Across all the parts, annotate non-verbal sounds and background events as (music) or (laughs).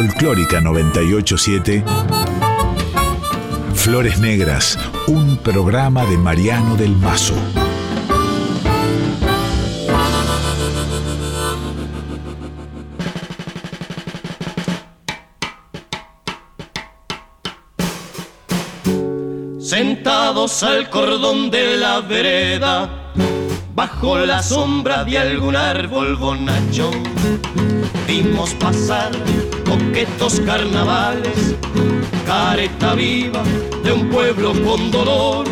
Folclórica 987. Flores Negras, un programa de Mariano del Mazo. Sentados al cordón de la vereda bajo la sombra de algún árbol bonachón. Vimos pasar coquetos carnavales, careta viva de un pueblo con dolor.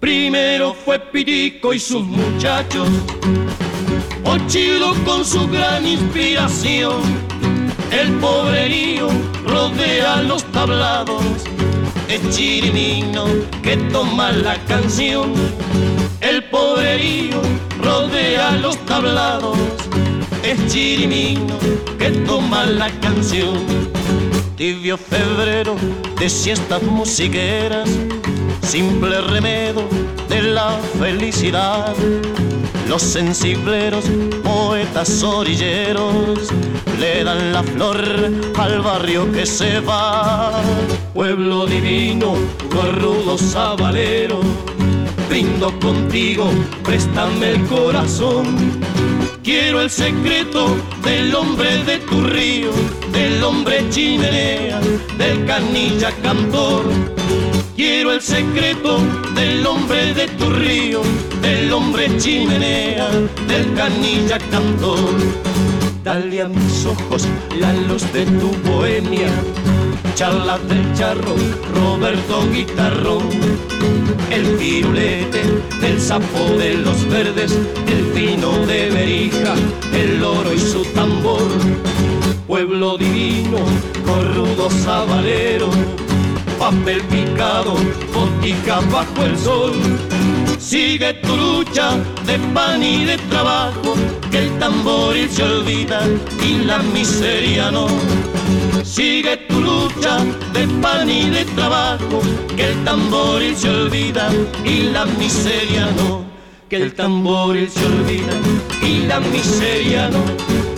Primero fue Pirico y sus muchachos, Ochilo con su gran inspiración. El pobrerío rodea los tablados, es Chirimino que toma la canción el poderío rodea los tablados, es chirimino que toma la canción. Tibio febrero de siestas musiqueras, simple remedio de la felicidad. Los sensibleros, poetas orilleros, le dan la flor al barrio que se va. Pueblo divino, corrudo sabalero brindo contigo, préstame el corazón. Quiero el secreto del hombre de tu río, del hombre chimenea, del canilla cantor. Quiero el secreto del hombre de tu río, del hombre chimenea, del canilla cantor. Dale a mis ojos la luz de tu bohemia charla del charro, Roberto Guitarrón, el pirulete del sapo de los verdes, el pino de Berija, el oro y su tambor, pueblo divino, corrudo sabalero, papel picado, botica bajo el sol. Sigue tu lucha de pan y de trabajo, que el tamboril se olvida y la miseria no Sigue tu lucha de pan y de trabajo, que el tamboril se olvida y la miseria no. Que el tamboril se olvida y la miseria no.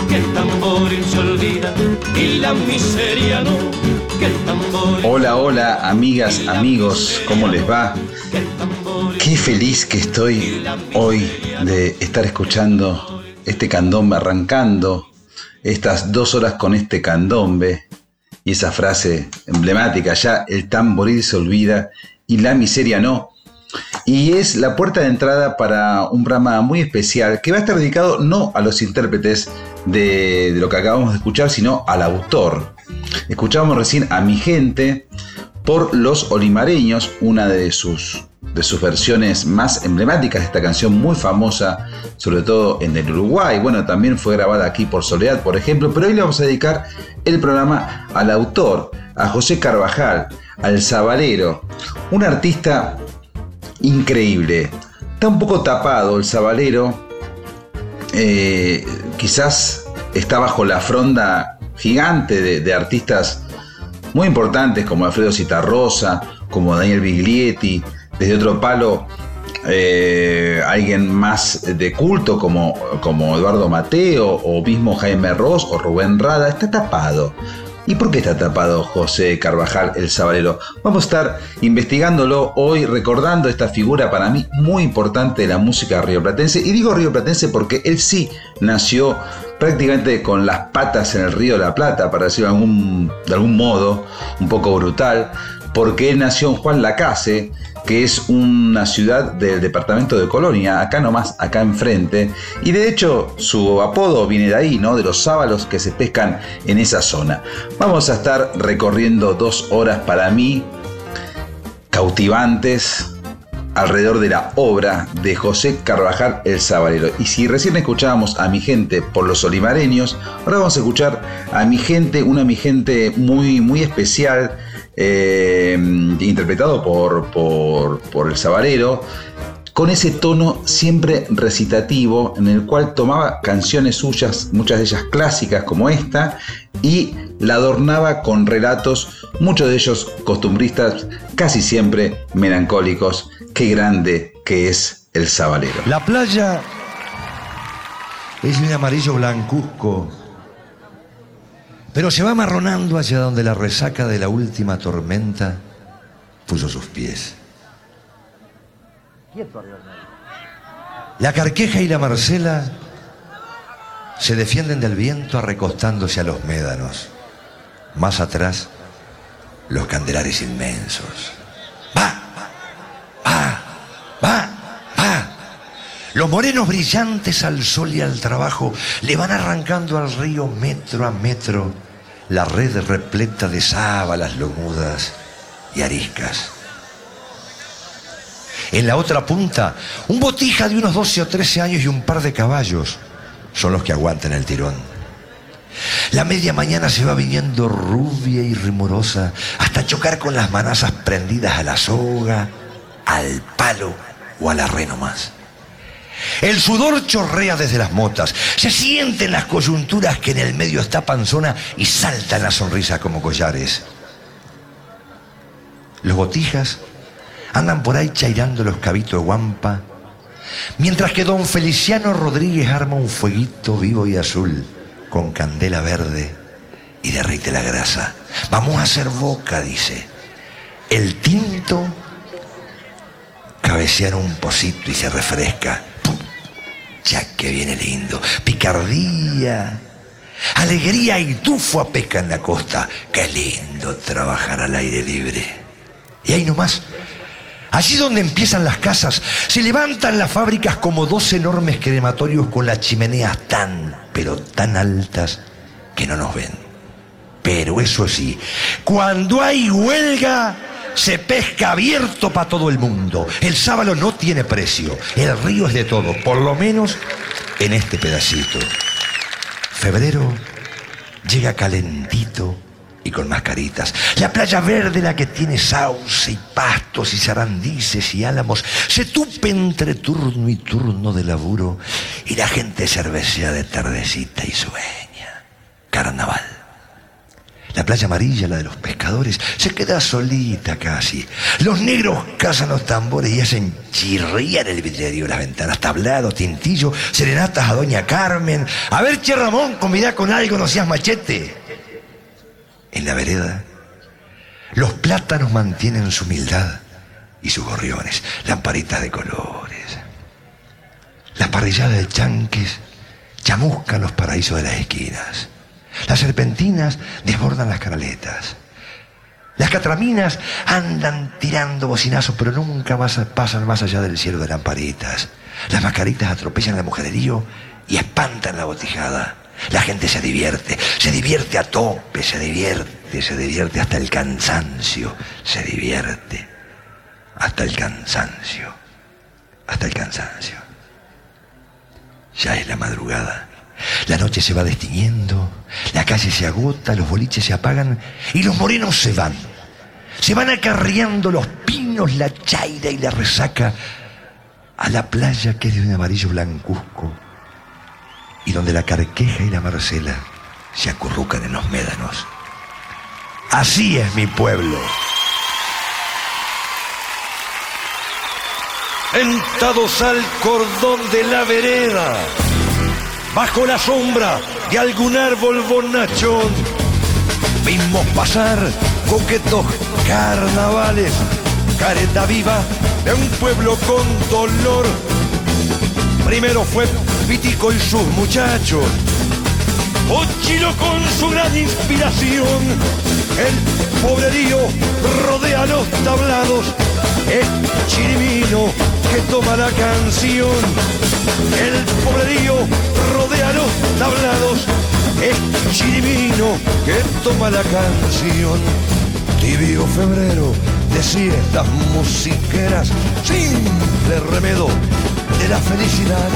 Que el tamboril se olvida y la miseria no. Que el tamboril Hola, hola, amigas, amigos, ¿cómo les va? Qué feliz que estoy hoy de estar escuchando este candombe arrancando estas dos horas con este candombe y esa frase emblemática, ya el tamboril se olvida y la miseria no. Y es la puerta de entrada para un programa muy especial que va a estar dedicado no a los intérpretes de, lo que acabamos de escuchar, sino al autor. Escuchamos recién a mi gente por Los Olimareños, una de sus de sus versiones más emblemáticas esta canción muy famosa, sobre todo en el Uruguay. Bueno, también fue grabada aquí por Soledad, por ejemplo, pero hoy le vamos a dedicar el programa al autor, a José Carvajal, al Zabalero, un artista increíble. Está un poco tapado el Zabalero, eh, quizás está bajo la fronda gigante de, de artistas muy importantes como Alfredo Citarrosa, como Daniel Biglietti, desde otro palo eh, alguien más de culto como, como Eduardo Mateo o mismo Jaime Ross o Rubén Rada, está tapado. ¿Y por qué está tapado José Carvajal el Sabalero? Vamos a estar investigándolo hoy, recordando esta figura para mí muy importante de la música rioplatense. Y digo rioplatense porque él sí nació prácticamente con las patas en el río de la Plata, para decirlo de algún, de algún modo, un poco brutal, porque él nació en Juan Lacase, que es una ciudad del departamento de Colonia, acá nomás, acá enfrente. Y de hecho su apodo viene de ahí, ¿no? De los sábalos que se pescan en esa zona. Vamos a estar recorriendo dos horas para mí cautivantes alrededor de la obra de José Carvajal el Sabalero. Y si recién escuchábamos a mi gente por los olimareños, ahora vamos a escuchar a mi gente, una mi gente muy, muy especial eh, interpretado por, por, el Sabarero, con ese tono siempre recitativo en el cual tomaba canciones suyas, muchas de ellas clásicas como esta, y la adornaba con relatos, muchos de ellos costumbristas, casi siempre melancólicos. Qué grande que es el Sabalero. La playa es el amarillo blancuzco pero se va marronando hacia donde la resaca de la última tormenta puso sus pies. La carqueja y la Marcela se defienden del viento arrecostándose a los médanos. Más atrás, los candelares inmensos. ¡Va! ¡Va! ¡Va! ¡Va! Los morenos brillantes al sol y al trabajo le van arrancando al río metro a metro la red repleta de sábalas lomudas y ariscas. En la otra punta, un botija de unos 12 o 13 años y un par de caballos son los que aguantan el tirón. La media mañana se va viniendo rubia y rumorosa hasta chocar con las manazas prendidas a la soga, al palo o a la reno más. El sudor chorrea desde las motas, se sienten las coyunturas que en el medio está panzona y saltan las sonrisas como collares. Los botijas andan por ahí chairando los cabitos de guampa, mientras que don Feliciano Rodríguez arma un fueguito vivo y azul con candela verde y derrite la grasa. Vamos a hacer boca, dice. El tinto cabecea un pocito y se refresca. Ya que viene lindo. Picardía, alegría y tufo a pesca en la costa. Qué lindo trabajar al aire libre. Y ahí nomás, allí donde empiezan las casas, se levantan las fábricas como dos enormes crematorios con las chimeneas tan, pero tan altas que no nos ven. Pero eso sí, cuando hay huelga, se pesca abierto para todo el mundo. El sábalo no tiene precio. El río es de todo, por lo menos en este pedacito. Febrero llega calentito y con mascaritas. La playa verde, la que tiene sauce y pastos y zarandices y álamos, se tupe entre turno y turno de laburo y la gente cervecea de tardecita y sueña. Carnaval. La playa amarilla, la de los pescadores, se queda solita casi. Los negros cazan los tambores y hacen chirriar el vidrio, las ventanas, tablado, tintillo, serenatas a doña Carmen. A ver, Che Ramón, convidá con algo, no seas machete. En la vereda, los plátanos mantienen su humildad y sus gorriones, lamparitas de colores. Las parrilladas de chanques chamuscan los paraísos de las esquinas. Las serpentinas desbordan las canaletas. Las catraminas andan tirando bocinazos, pero nunca más pasan más allá del cielo de lamparitas. Las mascaritas atropellan el mujererío y espantan la botijada. La gente se divierte, se divierte a tope, se divierte, se divierte hasta el cansancio, se divierte hasta el cansancio, hasta el cansancio. Ya es la madrugada. La noche se va destiñendo, la calle se agota, los boliches se apagan y los morenos se van. Se van acarreando los pinos, la chaira y la resaca a la playa que es de un amarillo blancuzco y donde la carqueja y la marcela se acurrucan en los médanos. Así es mi pueblo. Entrados al cordón de la vereda, bajo la sombra de algún árbol bonachón, vimos pasar coquetos carnavales, careta viva de un pueblo con dolor. Primero fue Pitico y sus muchachos, Ochilo con su gran inspiración, el pobrerío rodea los tablados, es Chirimino que toma la canción, el pobrerío rodea los tablados, es Chirimino que toma la canción. Tibio febrero de siestas musiqueras, simple remedo de la felicidad.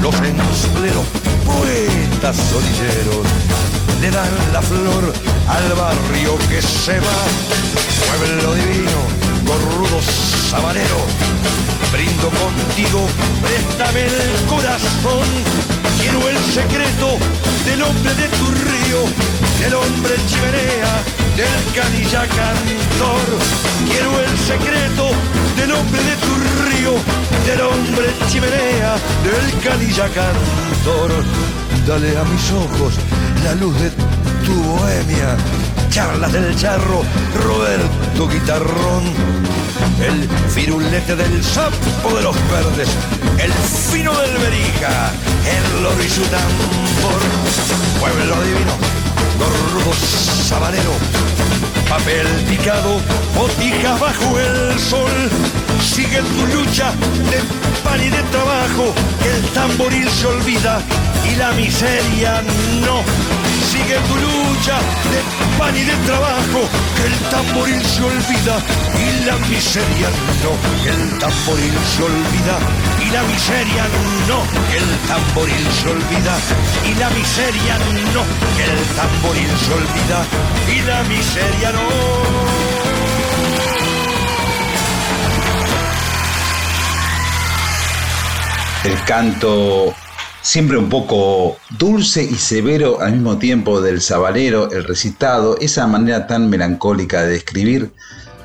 Los ensambleros poetas solilleros le dan la flor al barrio que se va. Pueblo divino, corrudo sabanero, brindo contigo, préstame el corazón. Quiero el secreto del hombre de tu río, del hombre chimenea, del canilla cantor. Quiero el secreto del hombre de tu río, del hombre chimenea, del canilla cantor. Dale a mis ojos la luz de tu bohemia, charlas del charro, Roberto Guitarrón, el firulete del sapo de los verdes, el fino del berija, el loro y su tambor, pueblo divino, gordo sabanero, papel picado, botijas bajo el sol, sigue tu lucha de pan y de trabajo, que el tamboril se olvida y la miseria no. Sigue tu lucha de pan y de trabajo, que el tamboril se olvida y la miseria no. El tamboril se olvida y la miseria no. El tamboril se olvida y la miseria no. El tamboril se olvida y la miseria no. El canto siempre un poco dulce y severo al mismo tiempo del sabalero, el recitado, esa manera tan melancólica de describir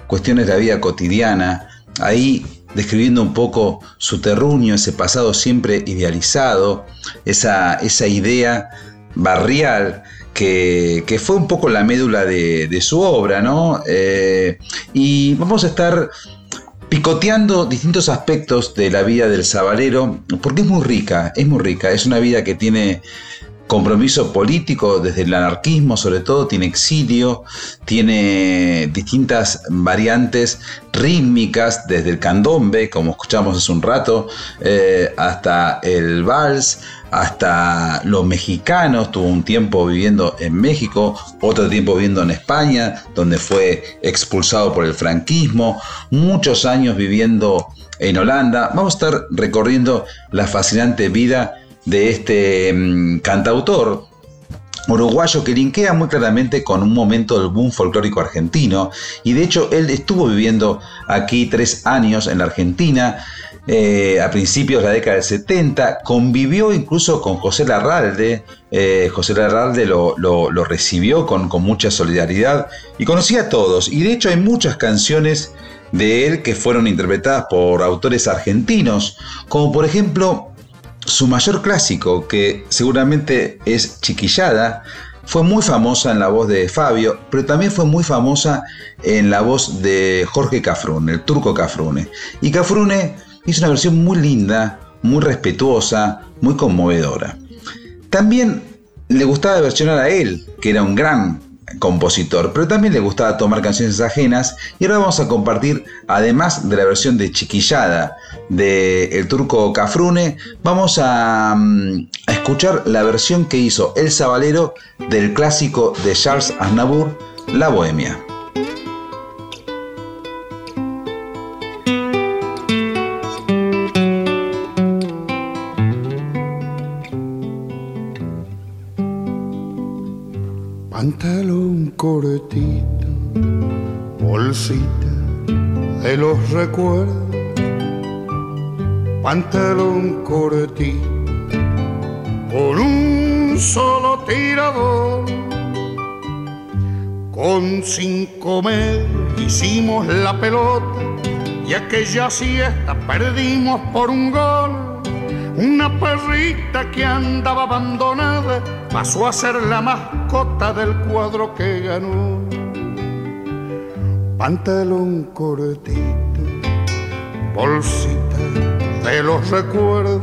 cuestiones de la vida cotidiana, ahí describiendo un poco su terruño, ese pasado siempre idealizado, esa, esa idea barrial que, fue un poco la médula de, su obra, ¿no? Eh, y vamos a estar picoteando distintos aspectos de la vida del sabalero, porque es muy rica, es muy rica, es una vida que tiene compromiso político desde el anarquismo sobre todo, tiene exilio, tiene distintas variantes rítmicas desde el candombe, como escuchamos hace un rato, eh, hasta el vals, hasta los mexicanos, tuvo un tiempo viviendo en México, otro tiempo viviendo en España, donde fue expulsado por el franquismo, muchos años viviendo en Holanda. Vamos a estar recorriendo la fascinante vida de este mm, cantautor uruguayo que linkea muy claramente con un momento del boom folclórico argentino y de hecho él estuvo viviendo aquí tres años en la Argentina eh, a principios de la década del 70, convivió incluso con José Larralde, eh, José Larralde lo, recibió con, con, mucha solidaridad y conocía a todos, y de hecho hay muchas canciones de él que fueron interpretadas por autores argentinos, como por ejemplo su mayor clásico, que seguramente es Chiquillada, fue muy famosa en la voz de Fabio, pero también fue muy famosa en la voz de Jorge Cafrune, el turco Cafrune. Y Cafrune hizo una versión muy linda, muy respetuosa, muy conmovedora. También le gustaba versionar a él, que era un gran compositor, pero también le gustaba tomar canciones ajenas y ahora vamos a compartir, además de la versión de Chiquillada de el turco Cafrune, vamos a, mm, escuchar la versión que hizo El Sabalero del clásico de Charles Aznavour, La Bohemia. Cortito, bolsita de los recuerdos, pantalón cortito, con un solo tirador, con cinco meses hicimos la pelota y aquella siesta perdimos por un gol. Una perrita que andaba abandonada pasó a ser la mascota del cuadro que ganó. Pantalón cortito, bolsita de los recuerdos.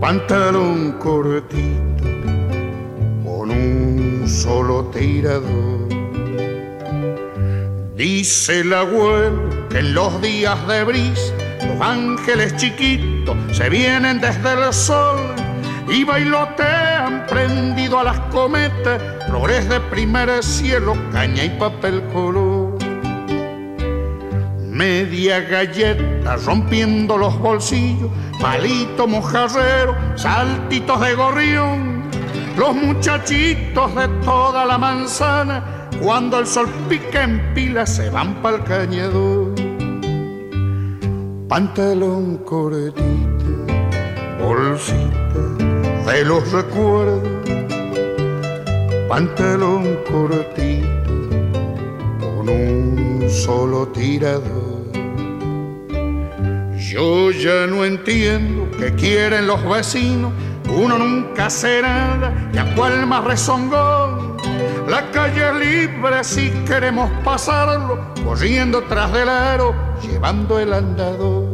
Pantalón cortito, con un solo tirador. Dice el abuelo que en los días de brisa los ángeles chiquitos se vienen desde el sol y bailotean prendido a las cometas, flores de primer cielo, caña y papel color. Media galleta rompiendo los bolsillos, palito mojarrero, saltitos de gorrión, los muchachitos de toda la manzana, cuando el sol pica en pila se van pa'l cañador pantalón cortito, bolsita de los recuerdos, pantalón cortito con un solo tirador. Yo ya no entiendo qué quieren los vecinos, uno nunca hace nada y cual más rezongón. La calle libre si queremos pasarlo, corriendo tras del aro, llevando el andador.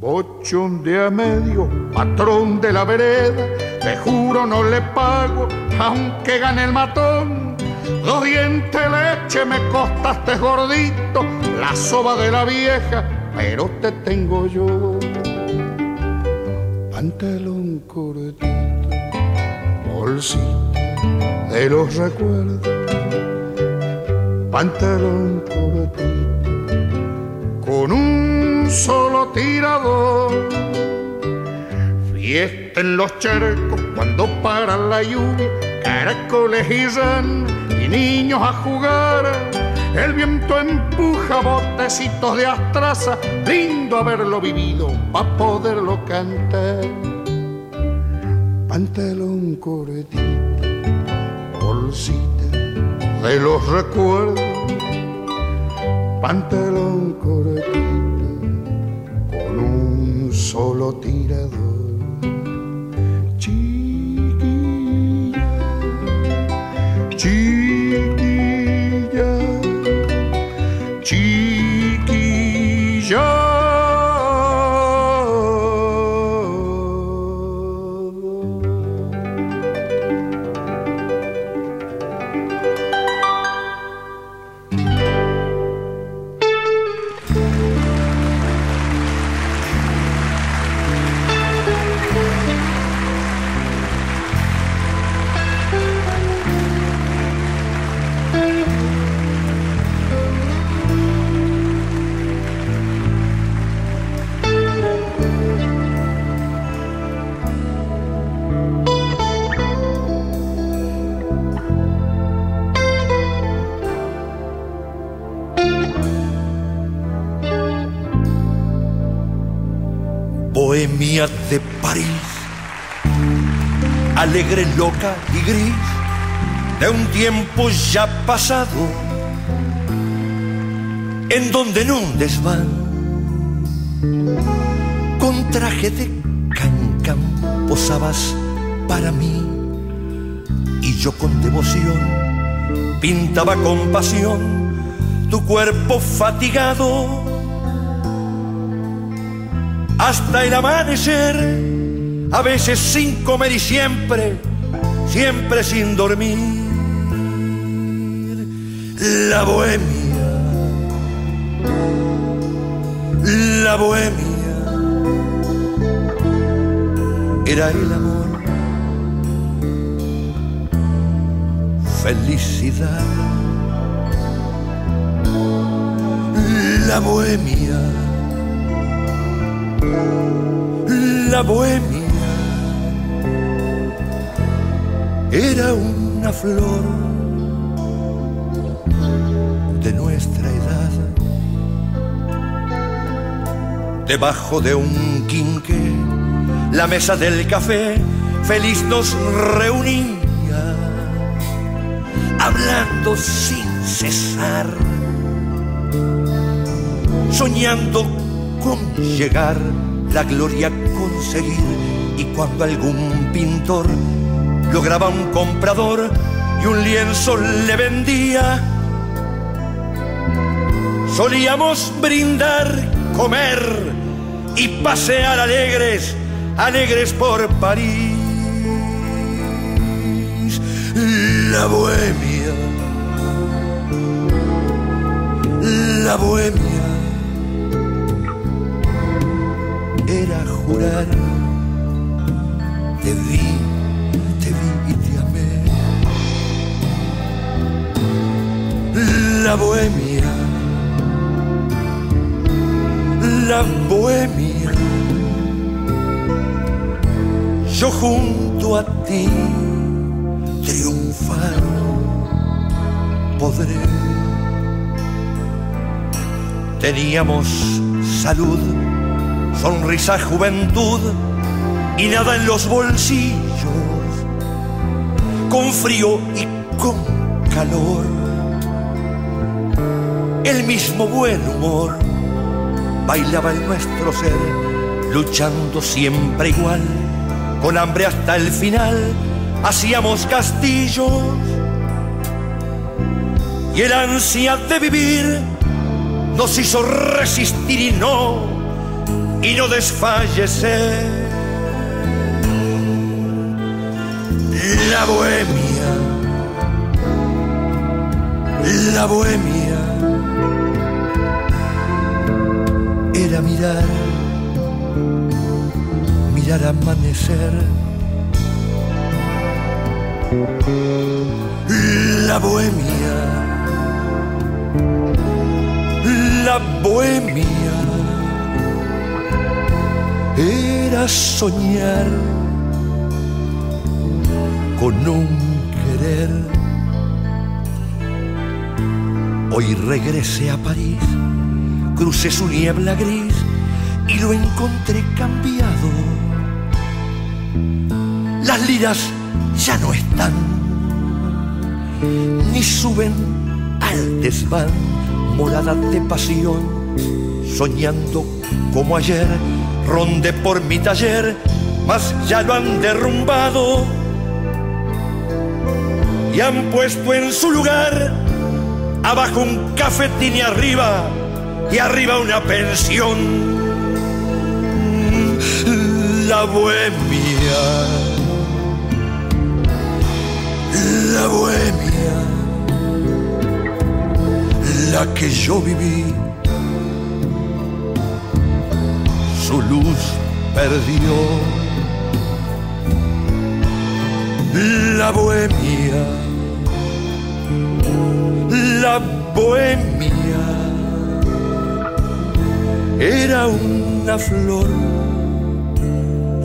Bochón de a medio, patrón de la vereda, te juro no le pago, aunque gane el matón. Dos dientes leche me costaste gordito, la soba de la vieja, pero te tengo yo pantalón cortito, bolsito de los recuerdos, pantalón cortito, solo tirador. Fiesta en los charcos cuando para la lluvia, caracoles y ran y niños a jugar. El viento empuja botecitos de astraza, lindo haberlo vivido pa' poderlo cantar. Pantalón cortito, bolsita de los recuerdos. Pantalón cortito, solo tirador. Alegre, loca y gris, de un tiempo ya pasado, en donde en un desván, con traje de cancán, posabas para mí, y yo con devoción pintaba con pasión tu cuerpo fatigado hasta el amanecer, a veces sin comer y siempre, siempre sin dormir. La bohemia, la bohemia, era el amor, felicidad. La bohemia la bohemia era una flor de nuestra edad. Debajo de un quinque, la mesa del café feliz nos reunía, hablando sin cesar, soñando con llegar la gloria conseguir y cuando algún pintor lograba un comprador y un lienzo le vendía, solíamos brindar, comer y pasear alegres, alegres por París. La bohemia, la bohemia era jurar. Te La bohemia, la bohemia. Yo junto a ti triunfar podré. Teníamos salud sonrisa, juventud y nada en los bolsillos, con frío y con calor. El mismo buen humor. Bailaba en nuestro ser luchando siempre igual, con hambre hasta el final, hacíamos castillos. Y el ansia de vivir nos hizo resistir y no, y no desfallecer. La bohemia, la bohemia era mirar, mirar amanecer. La bohemia, la bohemia era soñar con un querer. Hoy regresé a París, crucé su niebla gris y lo encontré cambiado. Las liras ya no están, ni suben al desván, morada de pasión, soñando como ayer, ronde por mi taller, mas ya lo han derrumbado y han puesto en su lugar abajo un cafetín y arriba, y arriba una pensión. La bohemia, la bohemia, la que yo viví, su luz perdió. La bohemia. La bohemia era una flor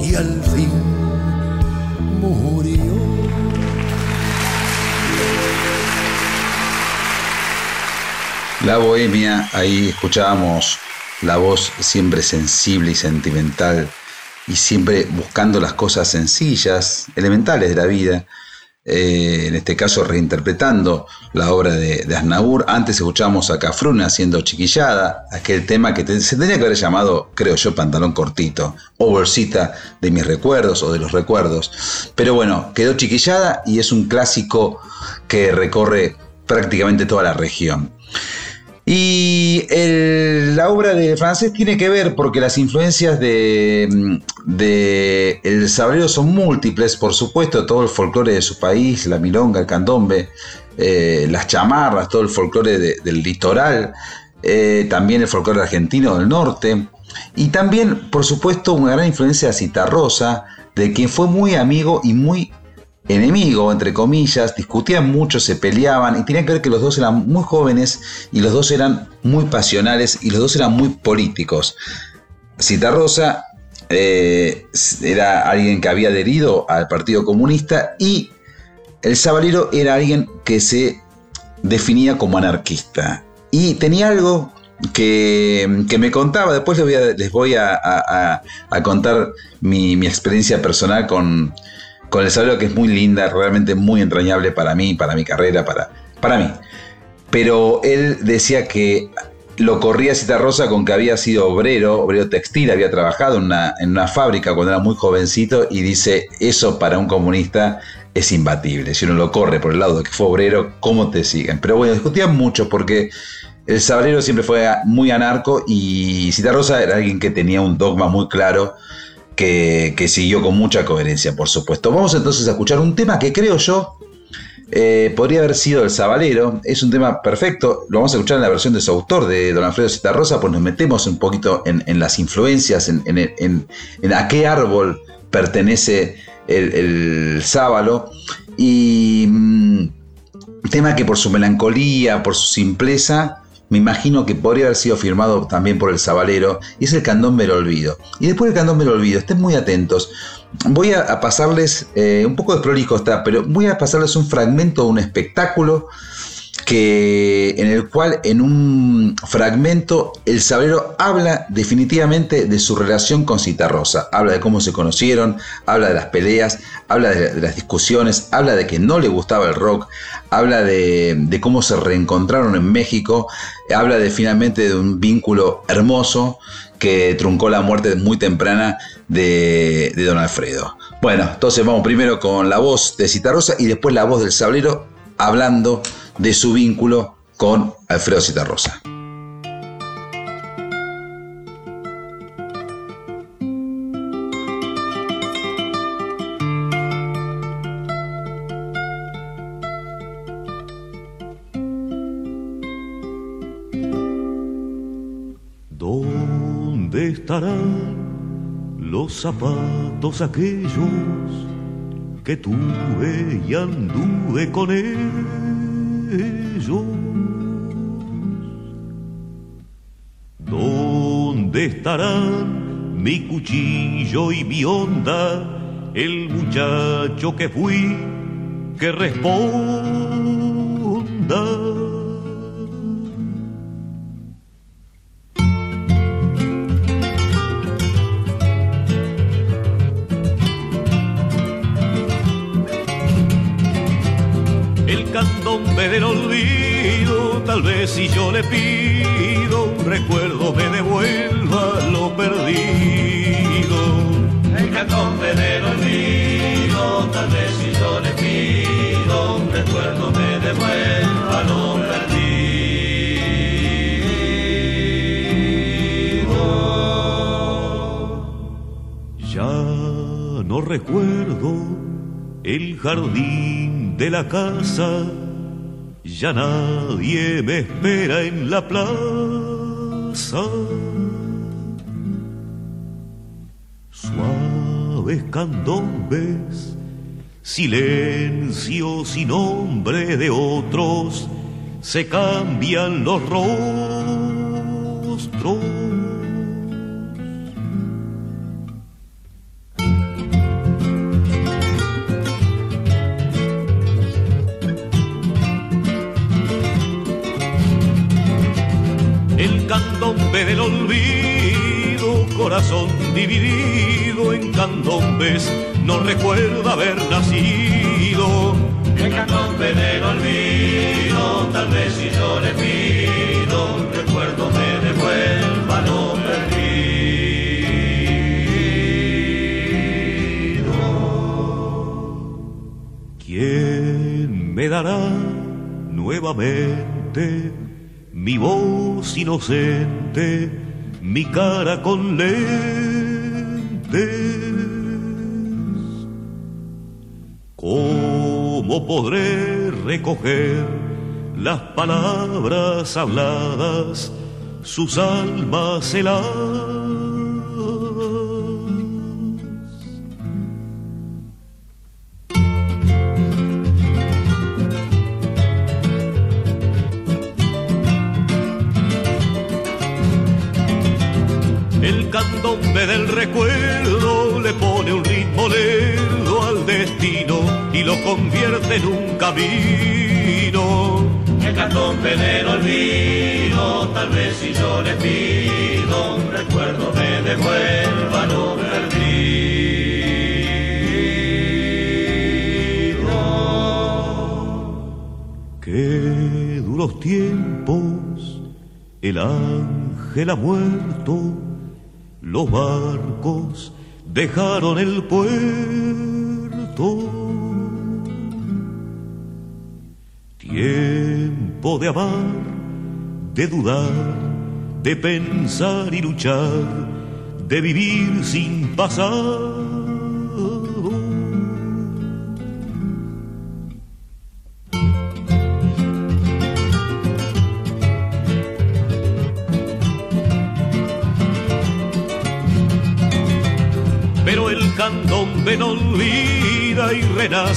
y al fin murió. La bohemia, ahí escuchábamos la voz siempre sensible y sentimental y siempre buscando las cosas sencillas, elementales de la vida eh, en este caso reinterpretando la obra de, de. Antes escuchábamos a Cafruna haciendo chiquillada, aquel tema que se tenía que haber llamado, creo yo, pantalón cortito, o bolsita de mis recuerdos o de los recuerdos. Pero bueno, quedó chiquillada y es un clásico que recorre prácticamente toda la región. Y la obra de francés tiene que ver porque las influencias de, El Sabrero son múltiples, por supuesto, todo el folclore de su país, la milonga, el candombe, eh, las chamarras, todo el folclore del litoral, eh, también el folclore argentino del norte, y también, por supuesto, una gran influencia de Citarrosa, de quien fue muy amigo y muy enemigo, entre comillas, discutían mucho, se peleaban y tenían que ver que los dos eran muy jóvenes y los dos eran muy pasionales y los dos eran muy políticos. Citarrosa eh, era alguien que había adherido al Partido Comunista y el Sabalero era alguien que se definía como anarquista. Y tenía algo que, me contaba, después les voy a, contar mi experiencia personal con, con el saludo que es muy linda, realmente muy entrañable para mí, para mi carrera, para, para mí. Pero él decía que lo corría Rosa con que había sido obrero, obrero textil, había trabajado en una, fábrica cuando era muy jovencito y dice, eso para un comunista es imbatible. Si uno lo corre por el lado de que fue obrero, ¿cómo te siguen? Pero bueno, discutían mucho porque el sabrero siempre fue muy anarco y Rosa era alguien que tenía un dogma muy claro que, siguió con mucha coherencia, por supuesto. Vamos entonces a escuchar un tema que creo yo eh, podría haber sido El Sabalero. Es un tema perfecto. Lo vamos a escuchar en la versión de su autor, de Don Alfredo Citarrosa, pues nos metemos un poquito en, las influencias, en, a qué árbol pertenece el, el sábalo. Y un mm, tema que por su melancolía, por su simpleza, me imagino que podría haber sido firmado también por el Zabalero, y es el Candón del Olvido. Y después del Candón del Olvido, estén muy atentos. Voy a, pasarles, eh, un poco de prolijo está, pero voy a pasarles un fragmento de un espectáculo que, en el cual en un fragmento el sabrero habla definitivamente de su relación con Citarrosa, habla de cómo se conocieron, habla de las peleas, habla de, las discusiones, habla de que no le gustaba el rock, habla de, cómo se reencontraron en México, habla de finalmente de un vínculo hermoso que truncó la muerte muy temprana de, de don Alfredo. Bueno, entonces vamos primero con la voz de Citarrosa y después la voz del sabrero hablando de su vínculo con Alfredo Citarrosa. ¿Dónde estarán los zapatos aquellos que tuve y anduve con él? ¿Dónde estarán mi cuchillo y mi onda, el muchacho que fui, que responda? Si yo le pido un recuerdo me devuelva lo perdido. El candombe del olvido, tal vez si yo le pido un recuerdo me devuelva lo perdido. Ya no recuerdo el jardín de la casa ya nadie me espera en la plaza. Suaves candombes, silencios y nombre de otros, se cambian los rostros. Dividido en candombes, no recuerda haber nacido. El candombe del olvido, tal vez si yo le pido, un recuerdo me devuelva lo perdido. ¿Quién me dará nuevamente mi voz inocente, mi cara con ¿Cómo podré recoger las palabras habladas, sus almas heladas? Ángel ha muerto los barcos dejaron el puerto. Tiempo de amar, de dudar, de pensar y luchar, de vivir sin pasar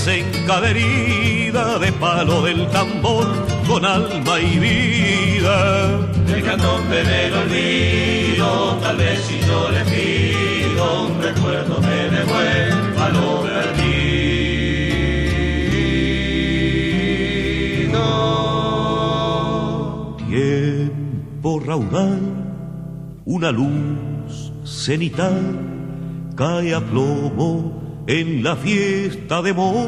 renace en cada herida de palo del tambor con alma y vida. El candombe del olvido, tal vez si yo le pido un recuerdo me devuelva lo perdido. raudal, una luz cenital cae a plomo en la fiesta de Momo.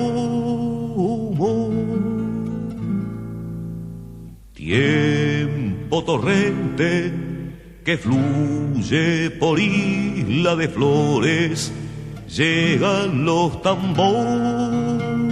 Tiempo torrente que fluye por isla de flores, llegan los tambores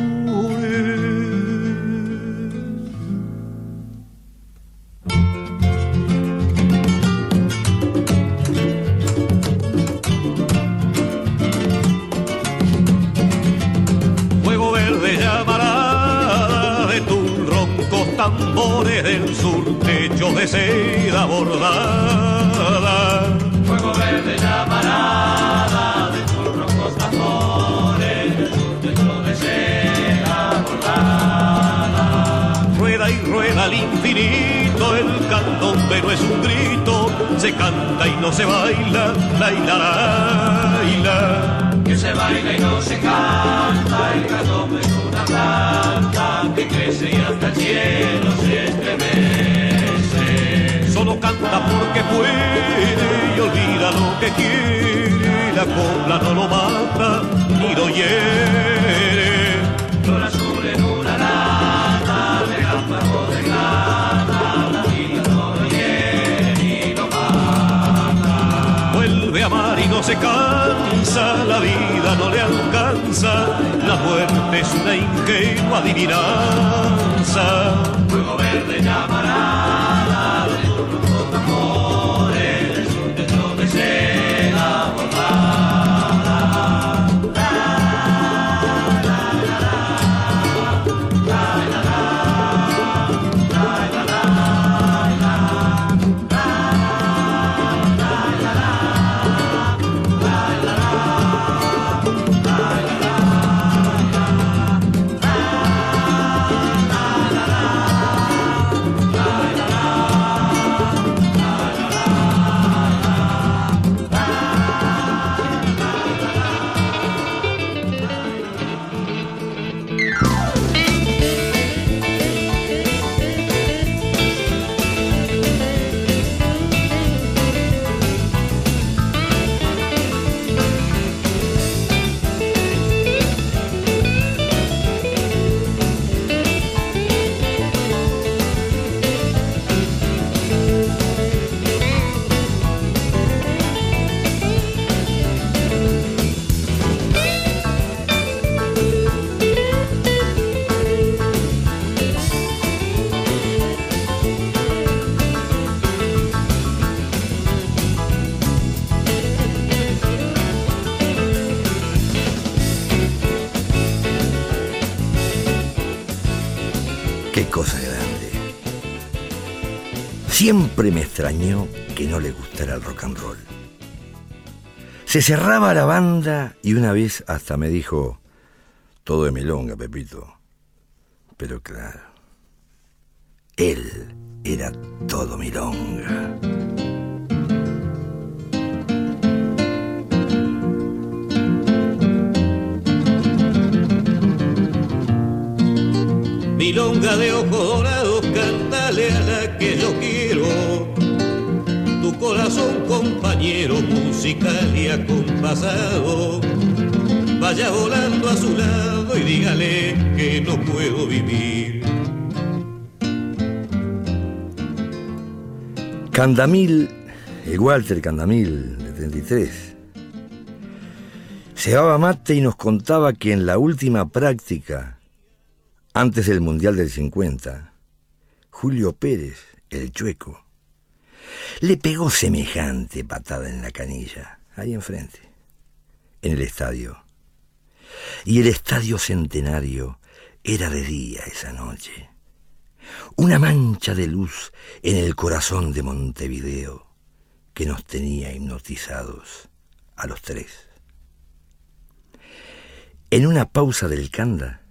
del sur, techo de seda bordada. Fuego verde llamarada de tus rojos sur, techo de seda bordada. Rueda y rueda al infinito, el candombe no es un grito, se canta y no se baila, la la Que se baila y no se canta, el candombe es una planta que crece y hasta el cielo se. Solo canta porque puede y olvida lo que quiere, la copla no lo mata ni lo hiere. Flor azul en una lata, relámpago de plata, la vida no lo hiere ni lo mata. Vuelve a amar y no se cansa, la vida no le alcanza, la muerte es una ingenua adivinanza. Fuego verde llamarada Siempre me extrañó que no le gustara el rock and roll. Se cerraba la banda y una vez hasta me dijo, todo de milonga, Pepito. Pero claro, él era todo milonga. Milonga de ojos dorados, cántale a la que yo quiero. Corazón, compañero, musical y acompasado. Vaya volando a su lado y dígale que no puedo vivir. Candamil, el Walter Candamil, de 33, se daba mate y nos contaba que en la última práctica, antes del Mundial del 50, Julio Pérez, el chueco, le pegó semejante patada en la canilla, ahí enfrente, en el estadio. Y el estadio centenario era de día esa noche. Una mancha de luz en el corazón de Montevideo que nos tenía hipnotizados a los tres. En una pausa del canda,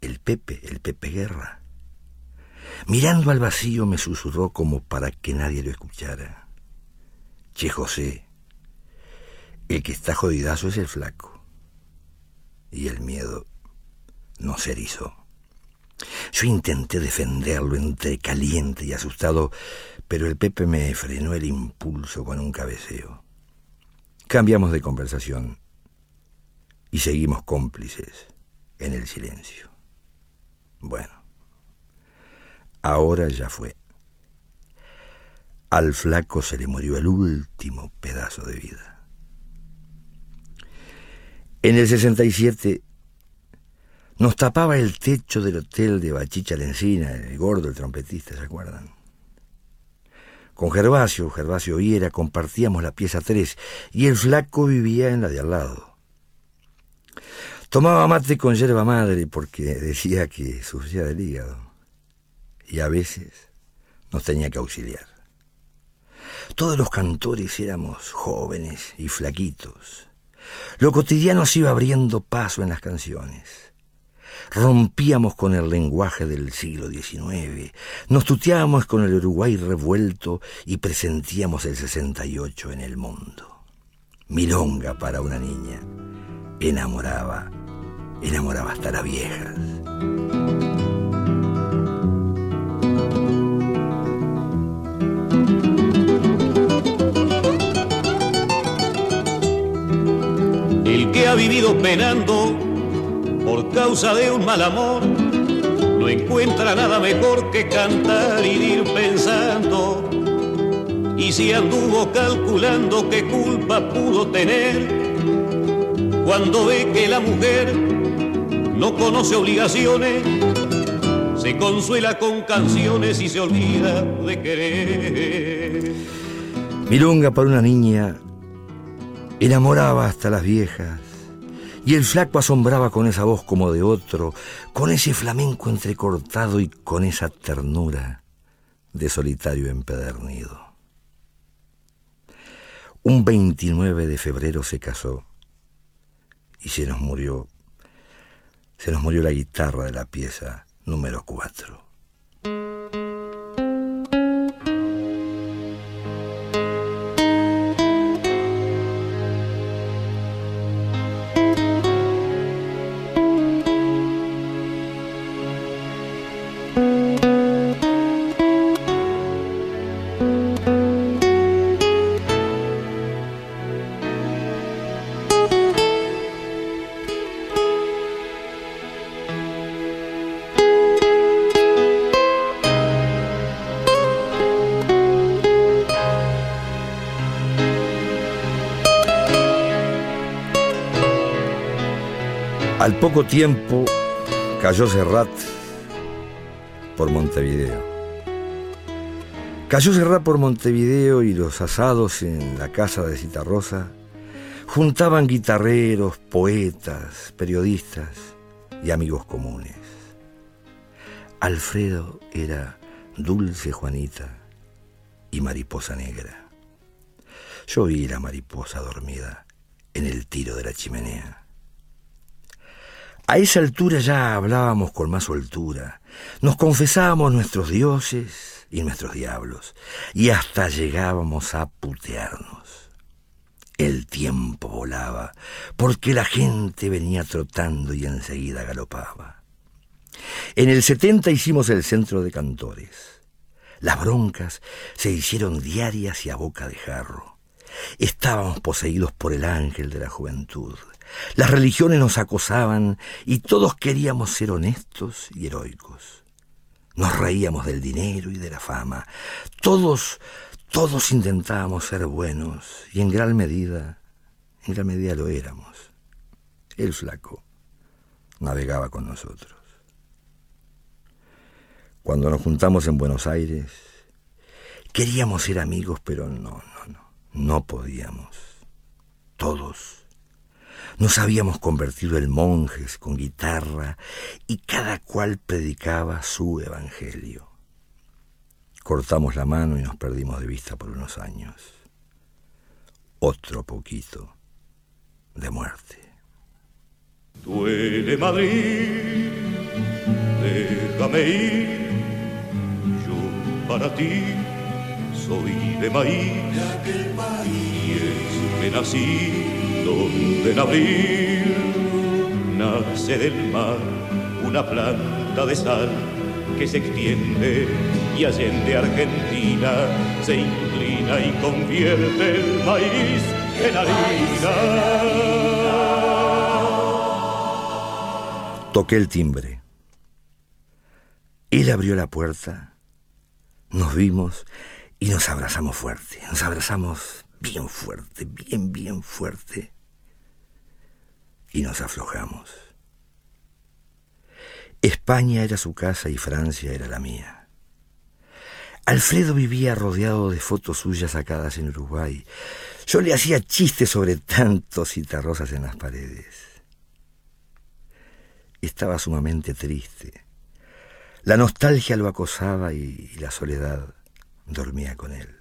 el Pepe, el Pepe Guerra, mirando al vacío me susurró como para que nadie lo escuchara. Che José, el que está jodidazo es el flaco. Y el miedo no se erizó. Yo intenté defenderlo entre caliente y asustado, pero el Pepe me frenó el impulso con un cabeceo. Cambiamos de conversación y seguimos cómplices en el silencio. Bueno, ahora ya fue. Al flaco se le murió el último pedazo de vida. En el 67 nos tapaba el techo del hotel de Bachicha Lencina, el gordo, el trompetista, ¿se acuerdan? Con Gervasio, Gervasio Viera, compartíamos la pieza 3 y el flaco vivía en la de al lado. Tomaba mate con yerba madre porque decía que sufría del hígado y a veces nos tenía que auxiliar. Todos los cantores éramos jóvenes y flaquitos. Lo cotidiano se iba abriendo paso en las canciones. Rompíamos con el lenguaje del siglo XIX, nos tuteábamos con el Uruguay revuelto y presentíamos el 68 en el mundo. Milonga para una niña enamoraba, enamoraba hasta las viejas. El que ha vivido penando por causa de un mal amor, no encuentra nada mejor que cantar y ir pensando. Y si anduvo calculando qué culpa pudo tener, cuando ve que la mujer no conoce obligaciones, se consuela con canciones y se olvida de querer. Milonga para una niña enamoraba hasta las viejas, y el flaco asombraba con esa voz como de otro, con ese flamenco entrecortado y con esa ternura de solitario empedernido. Un 29 de febrero se casó y se nos murió, se nos murió la guitarra de la pieza número 4. Poco tiempo cayó Serrat por Montevideo. Cayó Serrat por Montevideo y los asados en la casa de Citarrosa juntaban guitarreros, poetas, periodistas y amigos comunes. Alfredo era Dulce Juanita y Mariposa Negra. Yo vi la mariposa dormida en el tiro de la chimenea. A esa altura ya hablábamos con más soltura, nos confesábamos nuestros dioses y nuestros diablos, y hasta llegábamos a putearnos. El tiempo volaba, porque la gente venía trotando y enseguida galopaba. En el 70 hicimos el centro de cantores. Las broncas se hicieron diarias y a boca de jarro. Estábamos poseídos por el ángel de la juventud. Las religiones nos acosaban y todos queríamos ser honestos y heroicos. Nos reíamos del dinero y de la fama. Todos, todos intentábamos ser buenos y en gran medida, en gran medida lo éramos. El flaco navegaba con nosotros. Cuando nos juntamos en Buenos Aires, queríamos ser amigos, pero no, no, no, no podíamos. Todos nos habíamos convertido en monjes con guitarra y cada cual predicaba su evangelio. Cortamos la mano y nos perdimos de vista por unos años. Otro poquito de muerte. Duele Madrid, déjame ir, yo para ti soy de maíz, y es que nací donde en abril nace del mar una planta de sal que se extiende y allende Argentina se inclina y convierte el maíz en harina. Toqué el timbre. Él abrió la puerta, nos vimos y nos abrazamos fuerte. Nos abrazamos bien fuerte, bien, bien fuerte. Y nos aflojamos. España era su casa y Francia era la mía. Alfredo vivía rodeado de fotos suyas sacadas en Uruguay. Yo le hacía chistes sobre tantos citarrosas en las paredes. Estaba sumamente triste. La nostalgia lo acosaba y, la soledad dormía con él.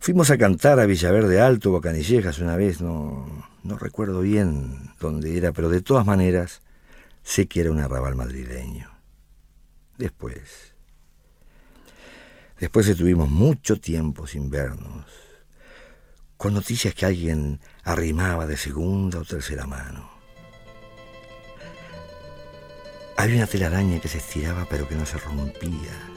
Fuimos a cantar a Villaverde Alto o a Canillejas una vez, no, no recuerdo bien dónde era, pero de todas maneras Sé que era un arrabal madrileño. Después. Después estuvimos mucho tiempo sin vernos, con noticias que alguien arrimaba de segunda o tercera mano. Había una telaraña que se estiraba pero que no se rompía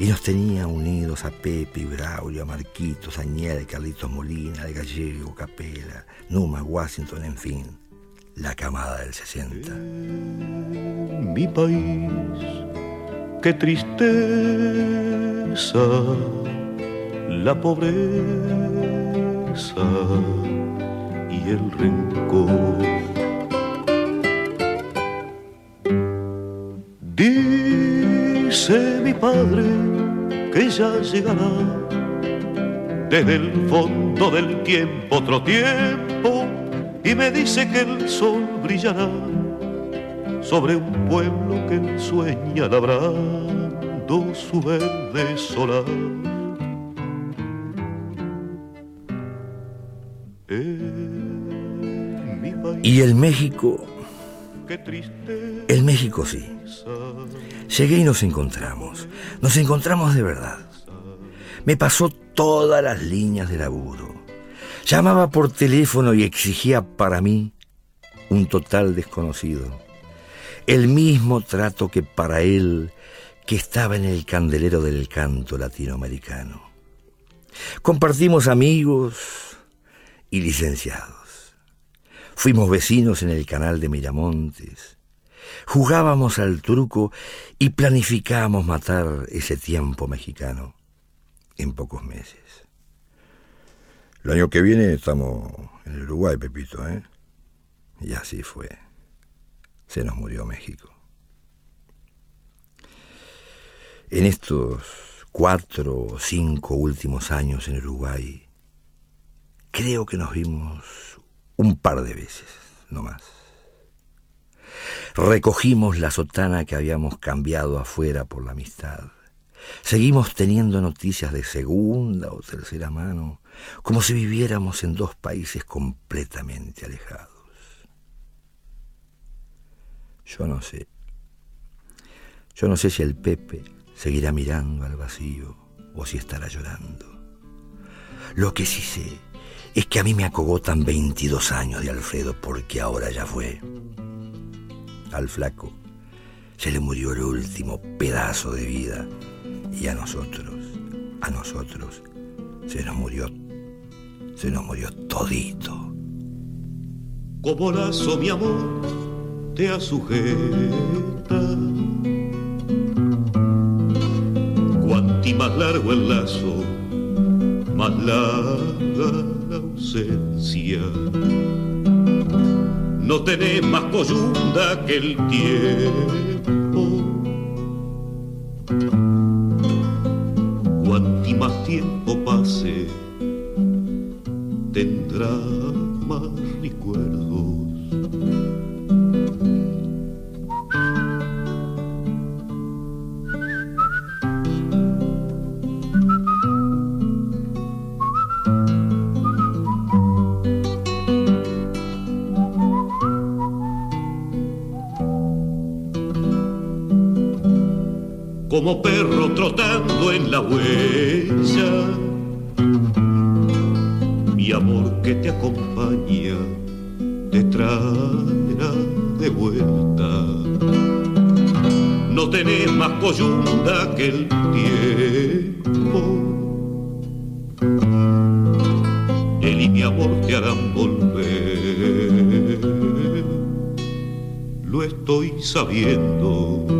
y nos tenía unidos a Pepe Braulio, a Marquitos, a Niel, Carlitos Molina, de Gallego, Capela, Numa, Washington, en fin la camada del 60. mi país, qué tristeza, la pobreza y el rencor. Dice mi padre que ya llegará desde el fondo del tiempo otro tiempo y me dice que el sol brillará sobre un pueblo que sueña labrando su verde solar. Y el México, el México sí. Llegué y nos encontramos, nos encontramos de verdad. Me pasó todas las líneas de laburo Llamaba por teléfono y exigía para mí un total desconocido. El mismo trato que para él que estaba en el candelero del canto latinoamericano. Compartimos amigos y licenciados. Fuimos vecinos en el canal de Miramontes. Jugábamos al truco y planificábamos matar ese tiempo mexicano en pocos meses. El año que viene estamos en el Uruguay, Pepito, ¿eh? Y así fue. Se nos murió México. En estos cuatro o cinco últimos años en Uruguay, creo que nos vimos un par de veces, no más. Recogimos la sotana que habíamos cambiado afuera por la amistad. Seguimos teniendo noticias de segunda o tercera mano como si viviéramos en dos países completamente alejados. Yo no sé. Yo no sé si el Pepe seguirá mirando al vacío o si estará llorando. Lo que sí sé es que a mí me acogotan 22 años de Alfredo porque ahora ya fue. Al flaco se le murió el último pedazo de vida y a nosotros, a nosotros, se nos murió se nos murió todito. Como lazo mi amor te asujeta. Cuanti más largo el lazo, más larga la ausencia. No tenés más coyunda que el tiempo. Cuanti más tiempo pase, tendrá más Como perro trotando en la huella amor que te acompaña te traerá de vuelta. no tenés más coyunda que el tiempo. Él y mi amor te harán volver, lo estoy sabiendo.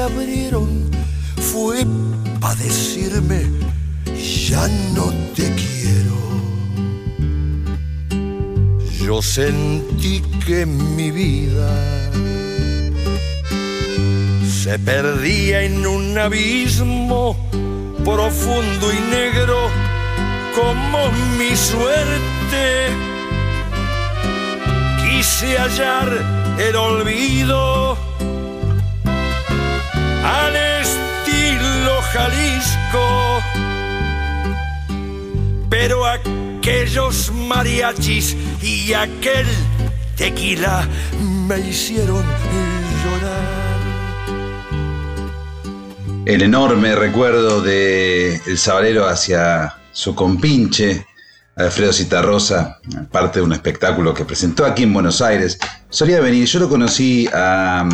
abrieron, fue para decirme, ya no te quiero. Yo sentí que mi vida se perdía en un abismo profundo y negro como mi suerte. Quise hallar el olvido al estilo Jalisco, pero aquellos mariachis y aquel tequila me hicieron llorar el enorme recuerdo de El Sabalero hacia su compinche, Alfredo Citarrosa, parte de un espectáculo que presentó aquí en Buenos Aires. Solía venir, yo lo conocí a,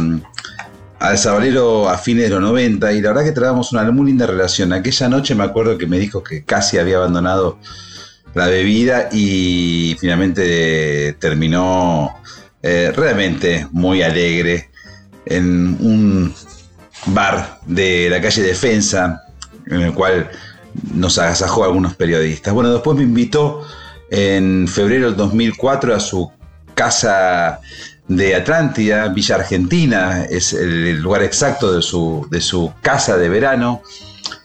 al Sabalero a fines de los 90 y la verdad que traíamos una muy linda relación. Aquella noche me acuerdo que me dijo que casi había abandonado la bebida y finalmente terminó eh, realmente muy alegre en un bar de la calle Defensa, en el cual nos agasajó algunos periodistas. Bueno, después me invitó en febrero del 2004 a su casa de Atlántida, Villa Argentina, es el lugar exacto de su, de su casa de verano,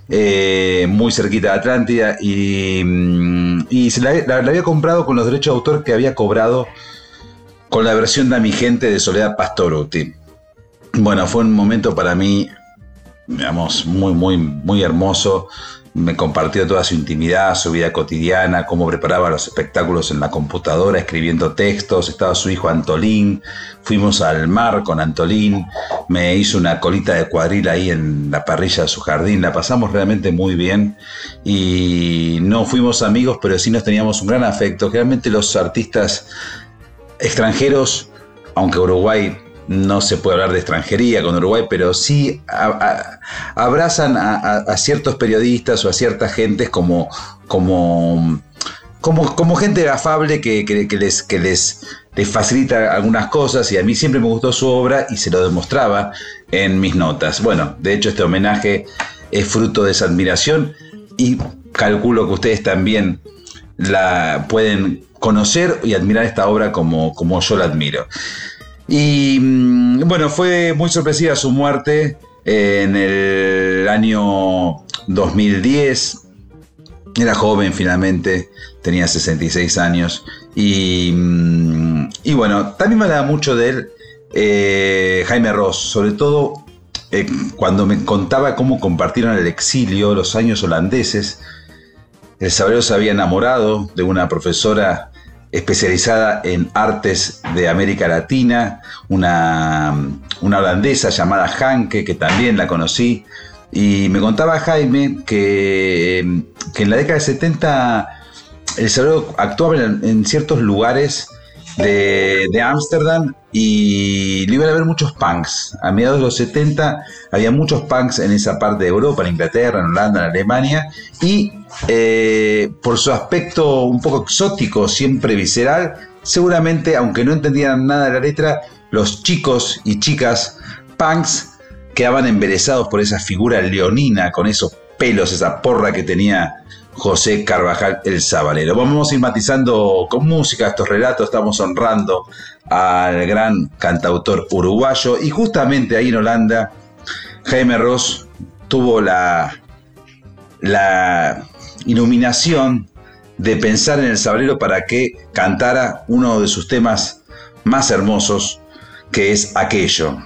eh, muy cerquita de Atlántida, y, mm, se la, había comprado con los derechos de autor que había cobrado con la versión de mi gente de Soledad Pastoruti. Bueno, fue un momento para mí, digamos, muy, muy, muy hermoso. Me compartió toda su intimidad, su vida cotidiana, cómo preparaba los espectáculos en la computadora, escribiendo textos. Estaba su hijo Antolín. Fuimos al mar con Antolín. Me hizo una colita de cuadril ahí en la parrilla de su jardín. La pasamos realmente muy bien. Y no fuimos amigos, pero sí nos teníamos un gran afecto. Realmente los artistas extranjeros, aunque Uruguay no se puede hablar de extranjería con Uruguay, pero sí abrazan a, ciertos periodistas o a ciertas gentes como, como, como, gente afable que, les, que les, facilita algunas cosas y a mí siempre me gustó su obra y se lo demostraba en mis notas. Bueno, de hecho este homenaje es fruto de esa admiración y calculo que ustedes también la pueden conocer y admirar esta obra como, como yo la admiro. Y mm, bueno, fue muy sorpresiva su muerte en el año 2010. Era joven finalmente, tenía 66 años. Y, mm, y bueno, también me hablaba mucho de él eh, Jaime Ross, sobre todo eh, cuando me contaba cómo compartieron el exilio, los años holandeses. El sabrero se había enamorado de una profesora especializada en artes de América Latina, una, holandesa llamada Hanke, que también la conocí, y me contaba Jaime que, en la década de 70 El Salvador actuaba en, ciertos lugares de Ámsterdam y le iban a ver muchos punks. A mediados de los 70 había muchos punks en esa parte de Europa, en Inglaterra, en Holanda, en Alemania, y eh, por su aspecto un poco exótico, siempre visceral, seguramente, aunque no entendían nada de la letra, los chicos y chicas punks quedaban embelesados por esa figura leonina, con esos pelos, esa porra que tenía José Carvajal el Sabalero. Vamos a con música estos relatos, estamos honrando al gran cantautor uruguayo y justamente ahí en Holanda Jaime Ross tuvo la, la iluminación de pensar en el Sabalero para que cantara uno de sus temas más hermosos, que es aquello.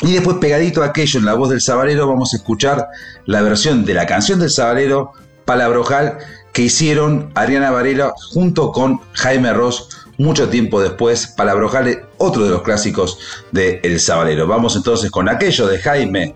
Y después pegadito a aquello en la voz del Sabalero vamos a escuchar la versión de la canción del Sabalero palabrojal que hicieron Adriana Varela junto con Jaime Ross mucho tiempo después, palabrojal, otro de los clásicos de El Sábalero. Vamos entonces con aquello de Jaime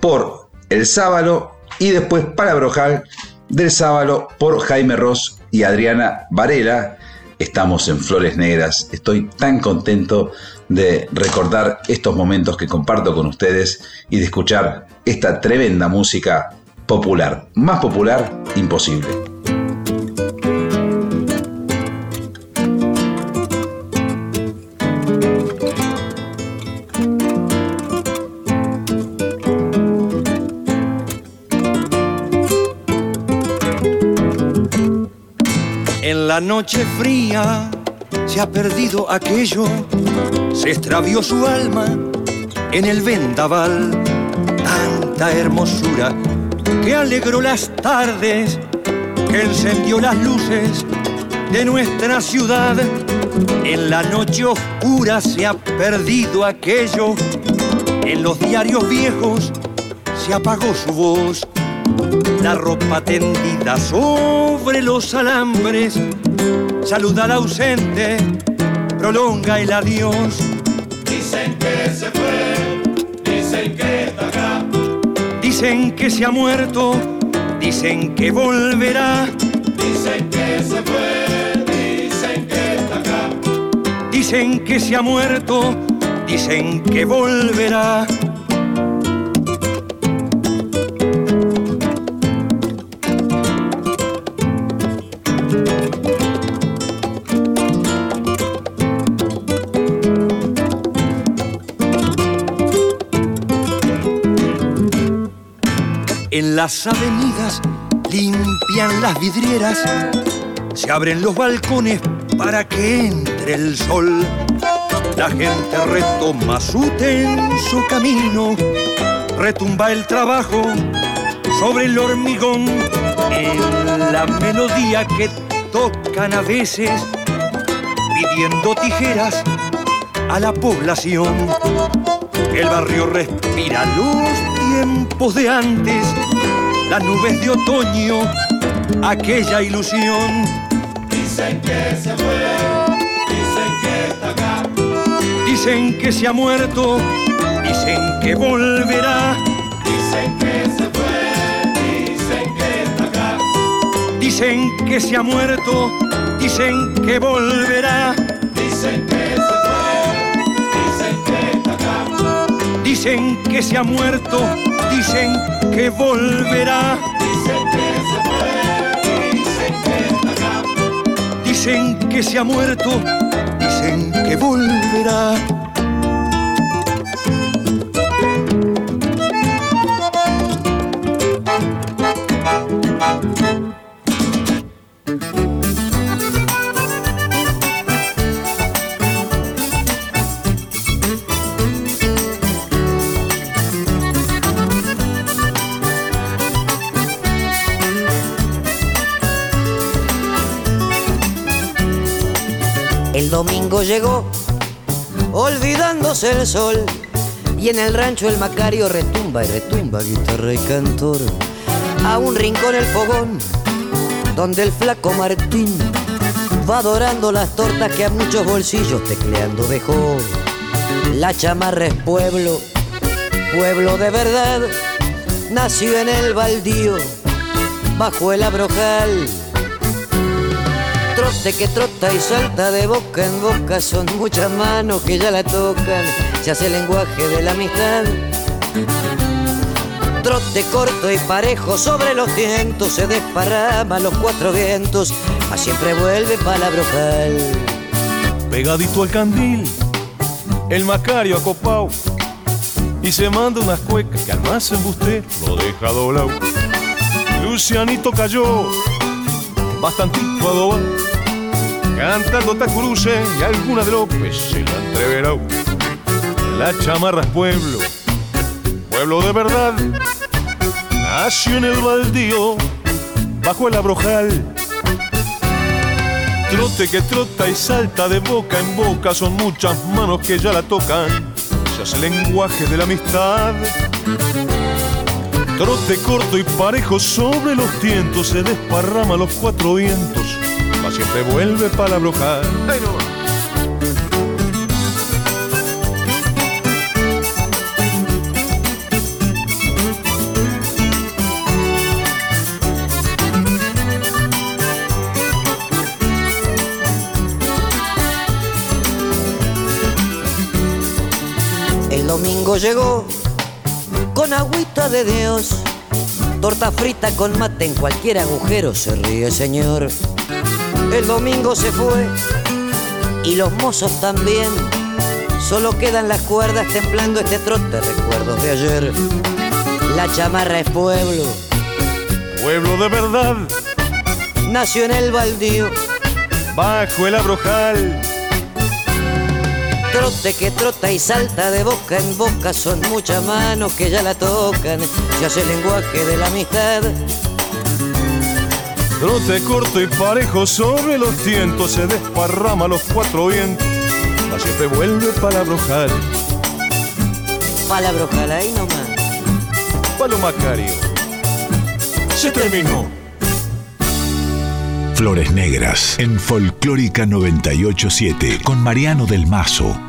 por El Sábalo y después palabrojal del Sábalo por Jaime Ross y Adriana Varela. Estamos en Flores Negras. Estoy tan contento de recordar estos momentos que comparto con ustedes y de escuchar esta tremenda música popular. Más popular, imposible. En la noche fría se ha perdido aquello, se extravió su alma en el vendaval, tanta hermosura que alegró las tardes, que encendió las luces de nuestra ciudad. En la noche oscura se ha perdido aquello, en los diarios viejos se apagó su voz. La ropa tendida sobre los alambres saluda al ausente, prolonga el adiós. Dicen que se fue, dicen que está Dicen que se ha muerto, dicen que volverá. Dicen que se fue, dicen que está acá. Dicen que se ha muerto, dicen que volverá. Las avenidas limpian las vidrieras, se abren los balcones para que entre el sol. La gente retoma su tenso camino, retumba el trabajo sobre el hormigón en la melodía que tocan a veces, pidiendo tijeras a la población. El barrio respira los tiempos de antes, las nubes de otoño, aquella ilusión. Dicen que se fue, dicen que está acá. Dicen que se ha muerto, dicen que volverá. Dicen que se fue, dicen que está acá. Dicen que se ha muerto, dicen que volverá. Dicen que se fue, dicen que está acá. Dicen que se ha muerto, dicen que volverá. Dicen que se fue, dicen que está acá. Dicen que se ha muerto, dicen que volverá. El sol, y en el rancho el Macario retumba y retumba guitarra y cantor. A un rincón el fogón, donde el flaco Martín va adorando las tortas que a muchos bolsillos tecleando dejó. La chamarra es pueblo, pueblo de verdad, nació en el baldío, bajo el abrojal Trote que trota y salta de boca en boca, son muchas manos que ya la tocan, se hace el lenguaje de la amistad. Trote corto y parejo sobre los vientos, se desparrama los cuatro vientos, a siempre vuelve palabra ojal. Pegadito al candil, el Macario acopao, y se manda unas cuecas que al más embuste lo deja doblado. Lucianito cayó, bastantito adobado, cantando Tacuruce y alguna de López se la entreveró. La chamarra es pueblo, pueblo de verdad, nació en el baldío, bajo el abrojal. Trote que trota y salta de boca en boca, son muchas manos que ya la tocan, se hace lenguaje de la amistad. Trote corto y parejo sobre los tientos, se desparrama los cuatro vientos, siempre vuelve para abrojar. ¡Ay, no! El domingo llegó con agüita de Dios, torta frita con mate en cualquier agujero se ríe señor. El domingo se fue. Y los mozos también, solo quedan las cuerdas templando este trote recuerdos de ayer. La chamarra es pueblo, Pueblo de verdad, nació en el baldío, bajo el abrojal. trote que trota y salta de boca en boca, son muchas manos que ya la tocan, se hace el lenguaje de la amistad. Trote corto y parejo sobre los tientos, se desparrama los cuatro vientos, mas siempre vuelve para abrojar. Palabra ojalá ahí nomás. Palo Macario. Se terminó. Flores Negras en Folclórica 987 con Mariano del Mazo.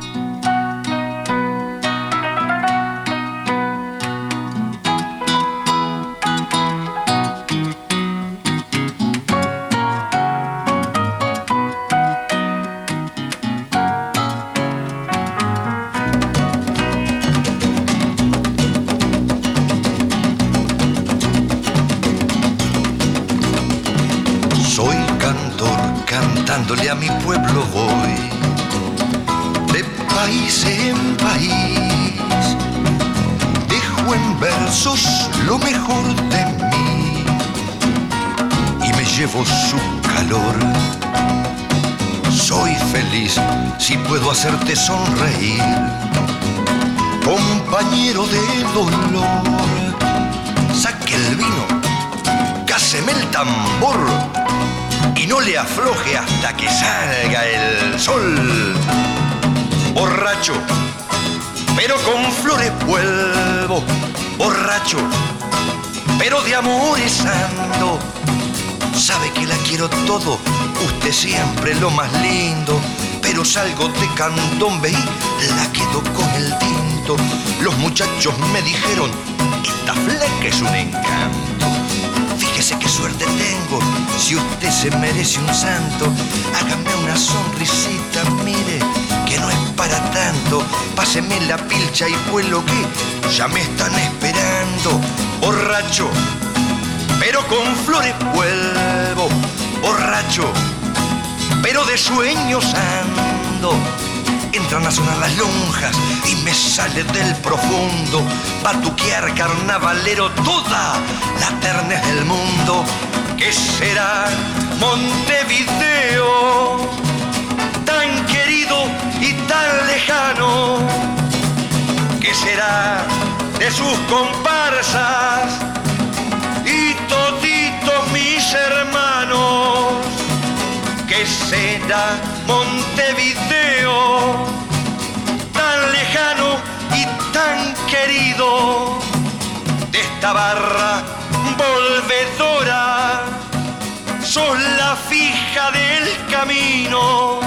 Los muchachos me dijeron, esta flaca es un encanto. Fíjese qué suerte tengo, si usted se merece un santo, hágame una sonrisita, mire, que no es para tanto. Páseme la pilcha y vuelo que ya me están esperando. Borracho, pero con flores vuelvo. Borracho, pero de sueños ando. Entran a sonar las lonjas y me sale del profundo batuquear carnavalero toda la ternez del mundo. ¿Qué será Montevideo? Tan querido y tan lejano. ¿Qué será de sus comparsas y toditos mis hermanos? ¿Qué será Montevideo? Tan lejano y tan querido de esta barra volvedora. Sos la fija del camino.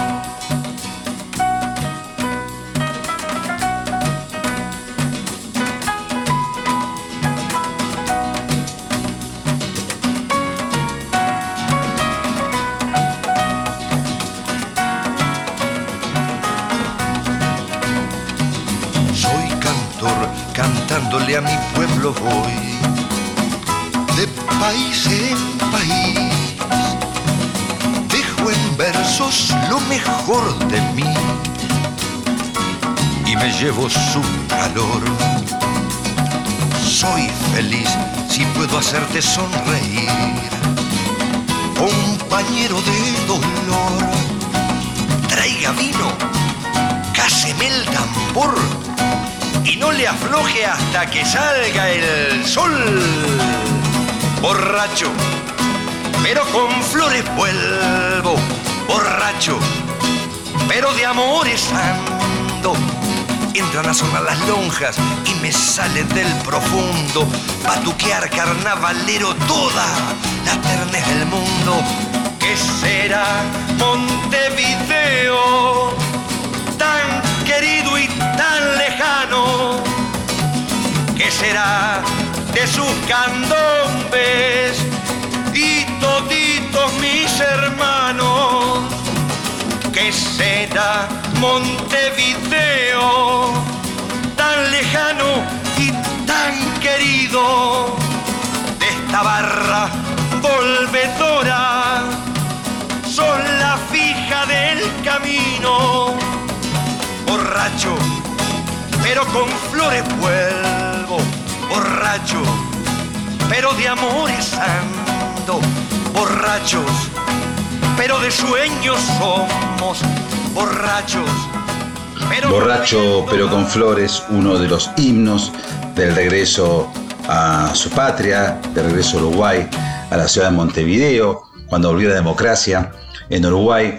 Pueblo voy, de país en país. Dejo en versos lo mejor de mí y me llevo su calor. Soy feliz si puedo hacerte sonreír, compañero de dolor. Traiga vino, cáseme el tambor y no le afloje hasta que salga el sol. Borracho, pero con flores vuelvo, borracho, pero de amores ando. Entran a sonar las lonjas y me sale del profundo batuquear carnavalero toda la ternez del mundo. ¿Qué será Montevideo? Querido y tan lejano, ¿qué será de sus candombes y toditos mis hermanos? ¿Qué será Montevideo, tan lejano y tan querido de esta barra volvedora? Son la fija del camino borracho, pero con flores vuelvo, borracho, pero de amores ando, borrachos, pero de sueños somos, borrachos. Pero Borracho pero con flores, uno de los himnos del regreso a su patria, de regreso a Uruguay, a la ciudad de Montevideo, cuando volvió la democracia en Uruguay.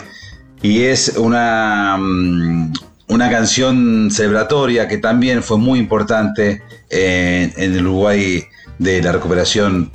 Y es una, mm, una canción celebratoria que también fue muy importante en, el Uruguay de la recuperación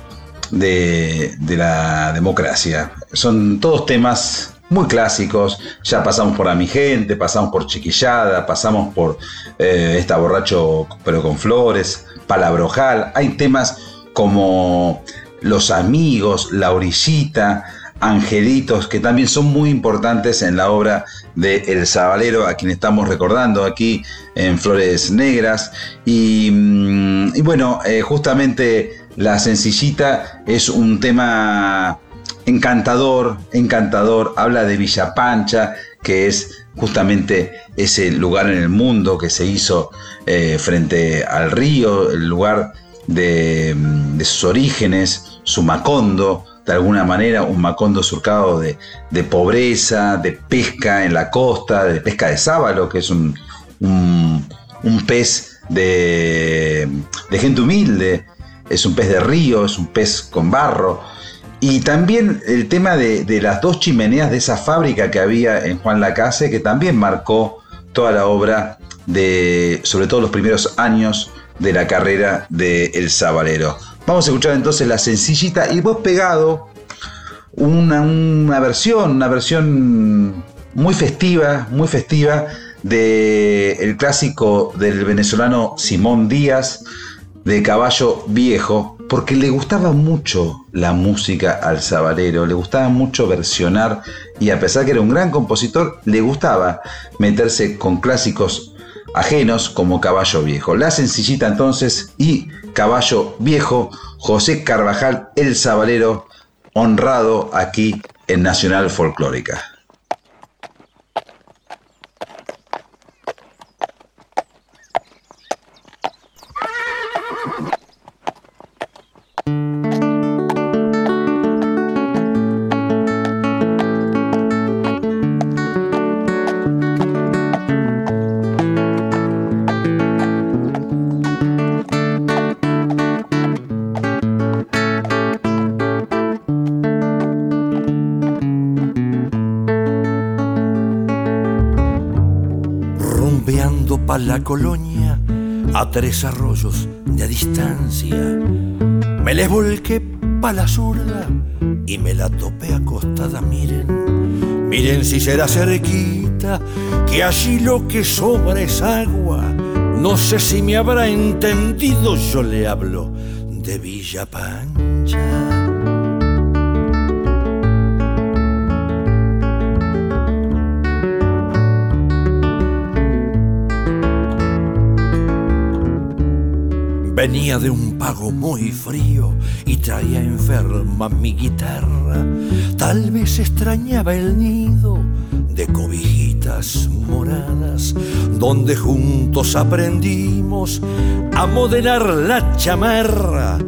de, de la democracia. Son todos temas muy clásicos. Ya pasamos por A Mi Gente, pasamos por Chiquillada, pasamos por eh, Esta Borracho pero con Flores, Palabrojal. Hay temas como Los Amigos, La Orillita, Angelitos, que también son muy importantes en la obra de El Zabalero, a quien estamos recordando aquí en Flores Negras. Y, mm, bueno, eh, justamente La Sencillita es un tema encantador, encantador, habla de Villa Pancha, que es justamente ese lugar en el mundo que se hizo eh, frente al río, el lugar de, de, sus orígenes, su Macondo, de alguna manera un Macondo surcado de, de, pobreza, de pesca en la costa, de pesca de sábalo, que es un, un, un pez de, de gente humilde, es un pez de río, es un pez con barro. Y también el tema de, de, las dos chimeneas de esa fábrica que había en Juan Lacase, que también marcó toda la obra de, sobre todo los primeros años de la carrera de El Sabalero. Vamos a escuchar entonces la sencillita y vos pegado una, una versión, una versión muy festiva, muy festiva del el clásico del venezolano Simón Díaz de Caballo Viejo, porque le gustaba mucho la música al sabalero, le gustaba mucho versionar y a pesar que era un gran compositor, le gustaba meterse con clásicos ajenos como Caballo Viejo. La sencillita entonces y Caballo Viejo, José Carvajal el Sabalero, honrado aquí en Nacional Folclórica. La colonia a tres arroyos de distancia. Me les volqué pa' la zurda y me la topé acostada, miren. Miren si será cerquita, que allí lo que sobra es agua. No sé si me habrá entendido, yo le hablo de Villa Pancha. Venía de un pago muy frío y traía enferma mi guitarra. Tal vez extrañaba el nido de cobijitas moradas, donde juntos aprendimos a modelar la chamarra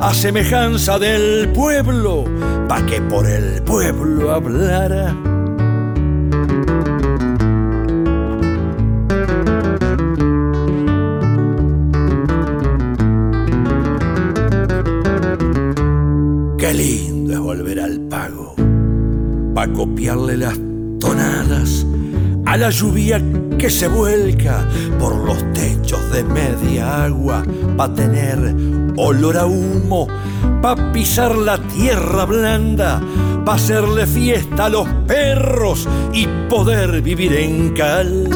a semejanza del pueblo, pa' que por el pueblo hablara. Copiarle las tonadas a la lluvia que se vuelca por los techos de media agua, pa' tener olor a humo, pa' pisar la tierra blanda, pa' hacerle fiesta a los perros y poder vivir en calma.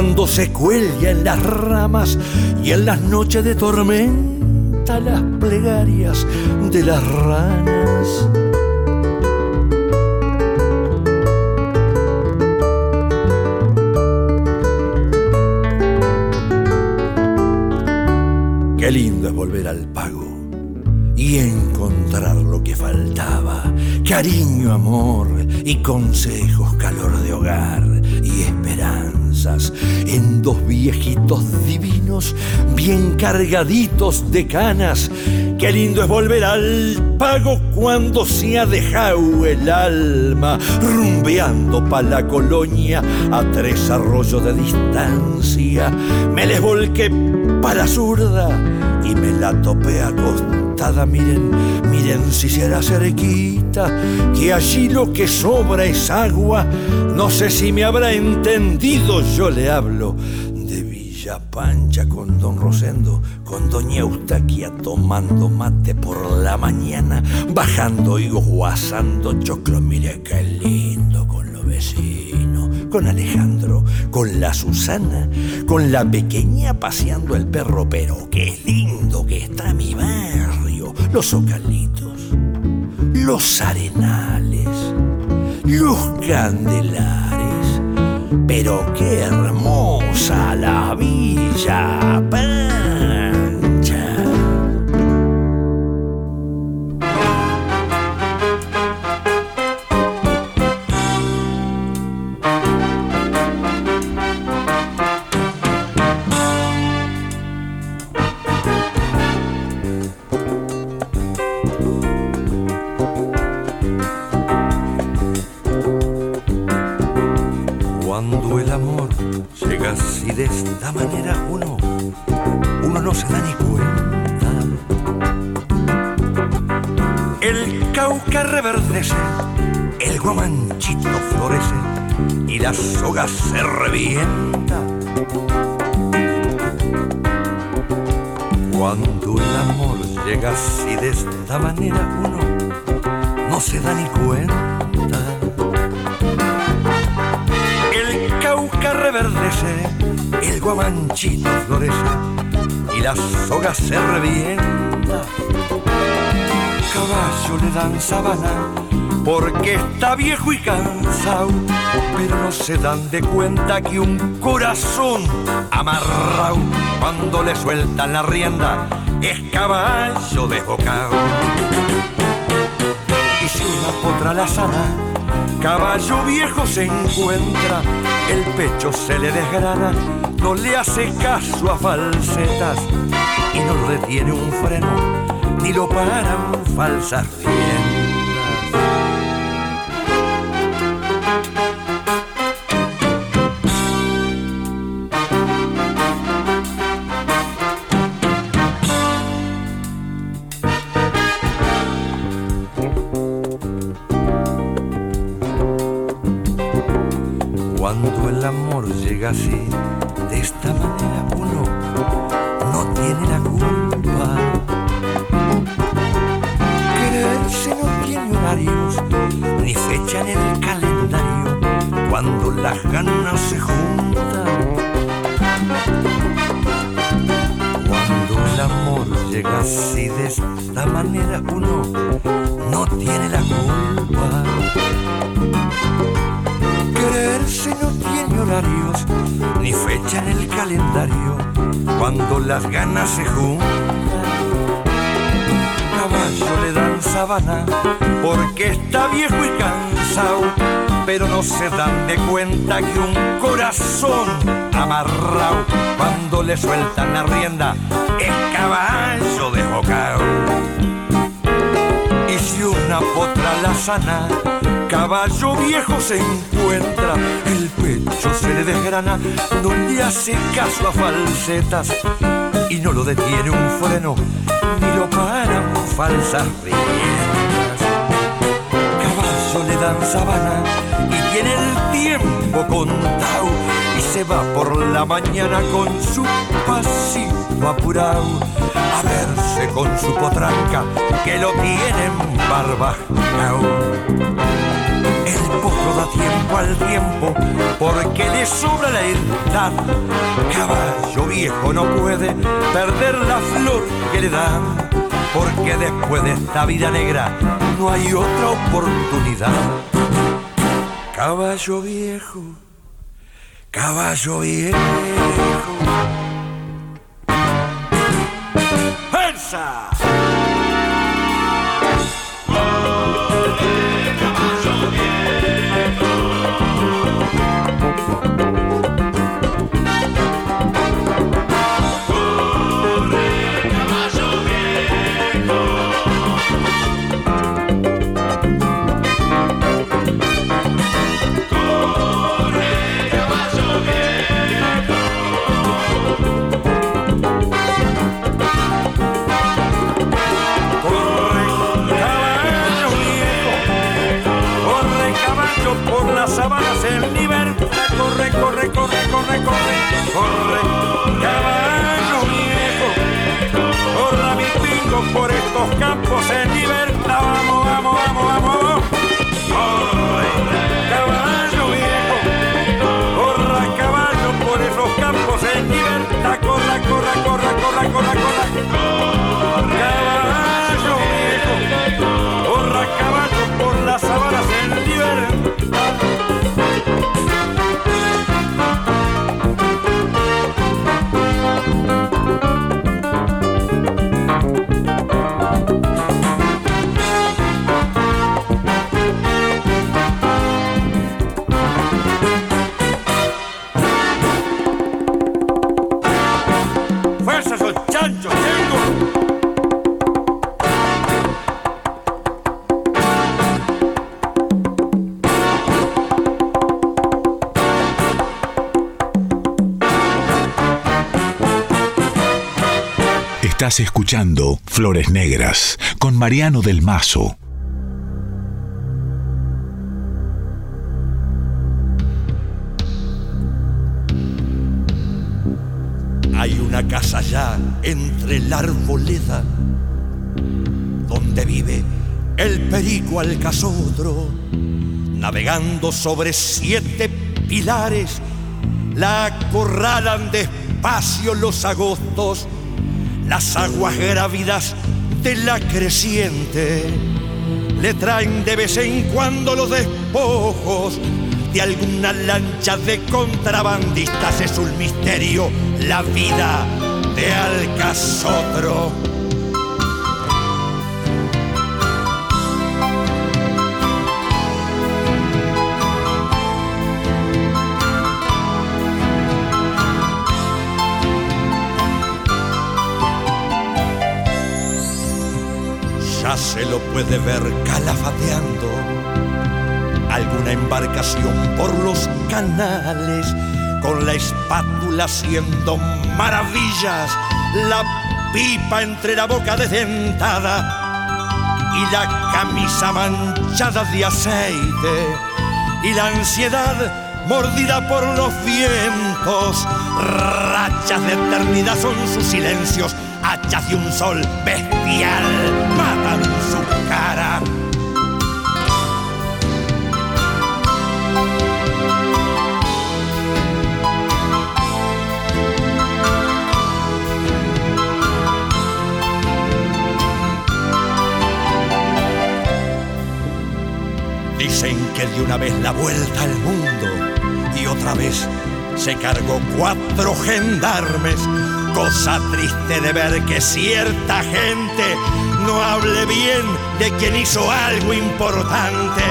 Cuando se cuelga en las ramas y en las noches de tormenta las plegarias de las ranas. Qué lindo es volver al pago y encontrar lo que faltaba. Cariño, amor y consejos, calor de hogar en dos viejitos divinos, bien cargaditos de canas. Qué lindo es volver al pago cuando se ha dejado el alma rumbeando pa' la colonia a tres arroyos de distancia. Me les volqué pa' la zurda y me la topé acostada. Miren, si será cerquita, que allí lo que sobra es agua. No sé si me habrá entendido, yo le hablo de Villa Pancha con don Rosendo, con doña Eustaquia tomando mate por la mañana, bajando y guasando choclo. Mire qué lindo con los vecinos, con Alejandro, con la Susana, con la pequeña paseando el perro, pero qué lindo que está mi barrio, los zocalitos, los arenales, los candelares, pero qué hermosa la Villa reverdece, el guamanchito florece y la soga se revienta. Cuando el amor llega así de esta manera, uno no se da ni cuenta. El cauca reverdece, el guamanchito florece y la soga se revienta. Caballo le dan sabana porque está viejo y cansado, pero no se dan de cuenta que un corazón amarrado cuando le sueltan la rienda es caballo desbocado. Y si una potra la sana, caballo viejo se encuentra, el pecho se le desgrana, no le hace caso a falsetas y no lo detiene un freno, ni lo paran falsas. Cuando el amor llega así, las ganas se juntan caballo le dan sabana porque está viejo y cansado, pero no se dan de cuenta que un corazón amarrado cuando le sueltan la rienda es caballo de bocao. Y si una potra la sana, caballo viejo se encuentra, el pecho se le desgrana, no le hace caso a falsetas y no lo detiene un freno ni lo paran falsas riendas. Caballo le dan sabana y tiene el tiempo contado y se va por la mañana con su pasito apurado a verse con su potranca que lo tienen barbajao. Tiempo al tiempo porque le sobra la edad. Caballo viejo no puede perder la flor que le dan porque después de esta vida negra no hay otra oportunidad. Caballo viejo, caballo viejo. Estás escuchando Flores Negras con Mariano del Mazo. Hay una casa allá entre la arboleda donde vive el perico alcazotro, navegando sobre siete pilares, la acorralan despacio los agostos, las aguas grávidas de la creciente, le traen de vez en cuando los despojos de alguna lancha de contrabandistas, es un misterio la vida de Alcazotro. Se lo puede ver calafateando alguna embarcación por los canales con la espátula haciendo maravillas, la pipa entre la boca desdentada y la camisa manchada de aceite y la ansiedad mordida por los vientos. Rachas de eternidad son sus silencios, de un sol bestial matan su cara. Dicen que dio una vez la vuelta al mundo y otra vez se cargó cuatro gendarmes. Cosa triste de ver que cierta gente no hable bien de quien hizo algo importante.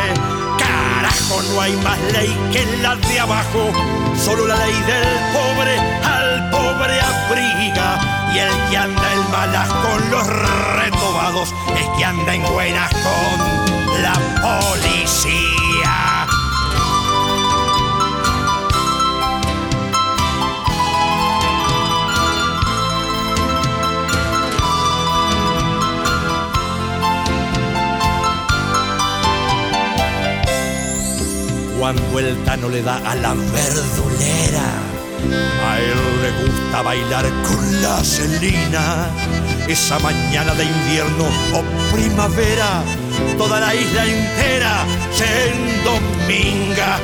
Carajo, no hay más ley que la de abajo. Solo la ley del pobre al pobre abriga. Y el que anda en malas con los retobados es que anda en buenas con la policía. Cuando el tano le da a la verdulera, a él le gusta bailar con la celina. Esa mañana de invierno o primavera, toda la isla entera se endominga.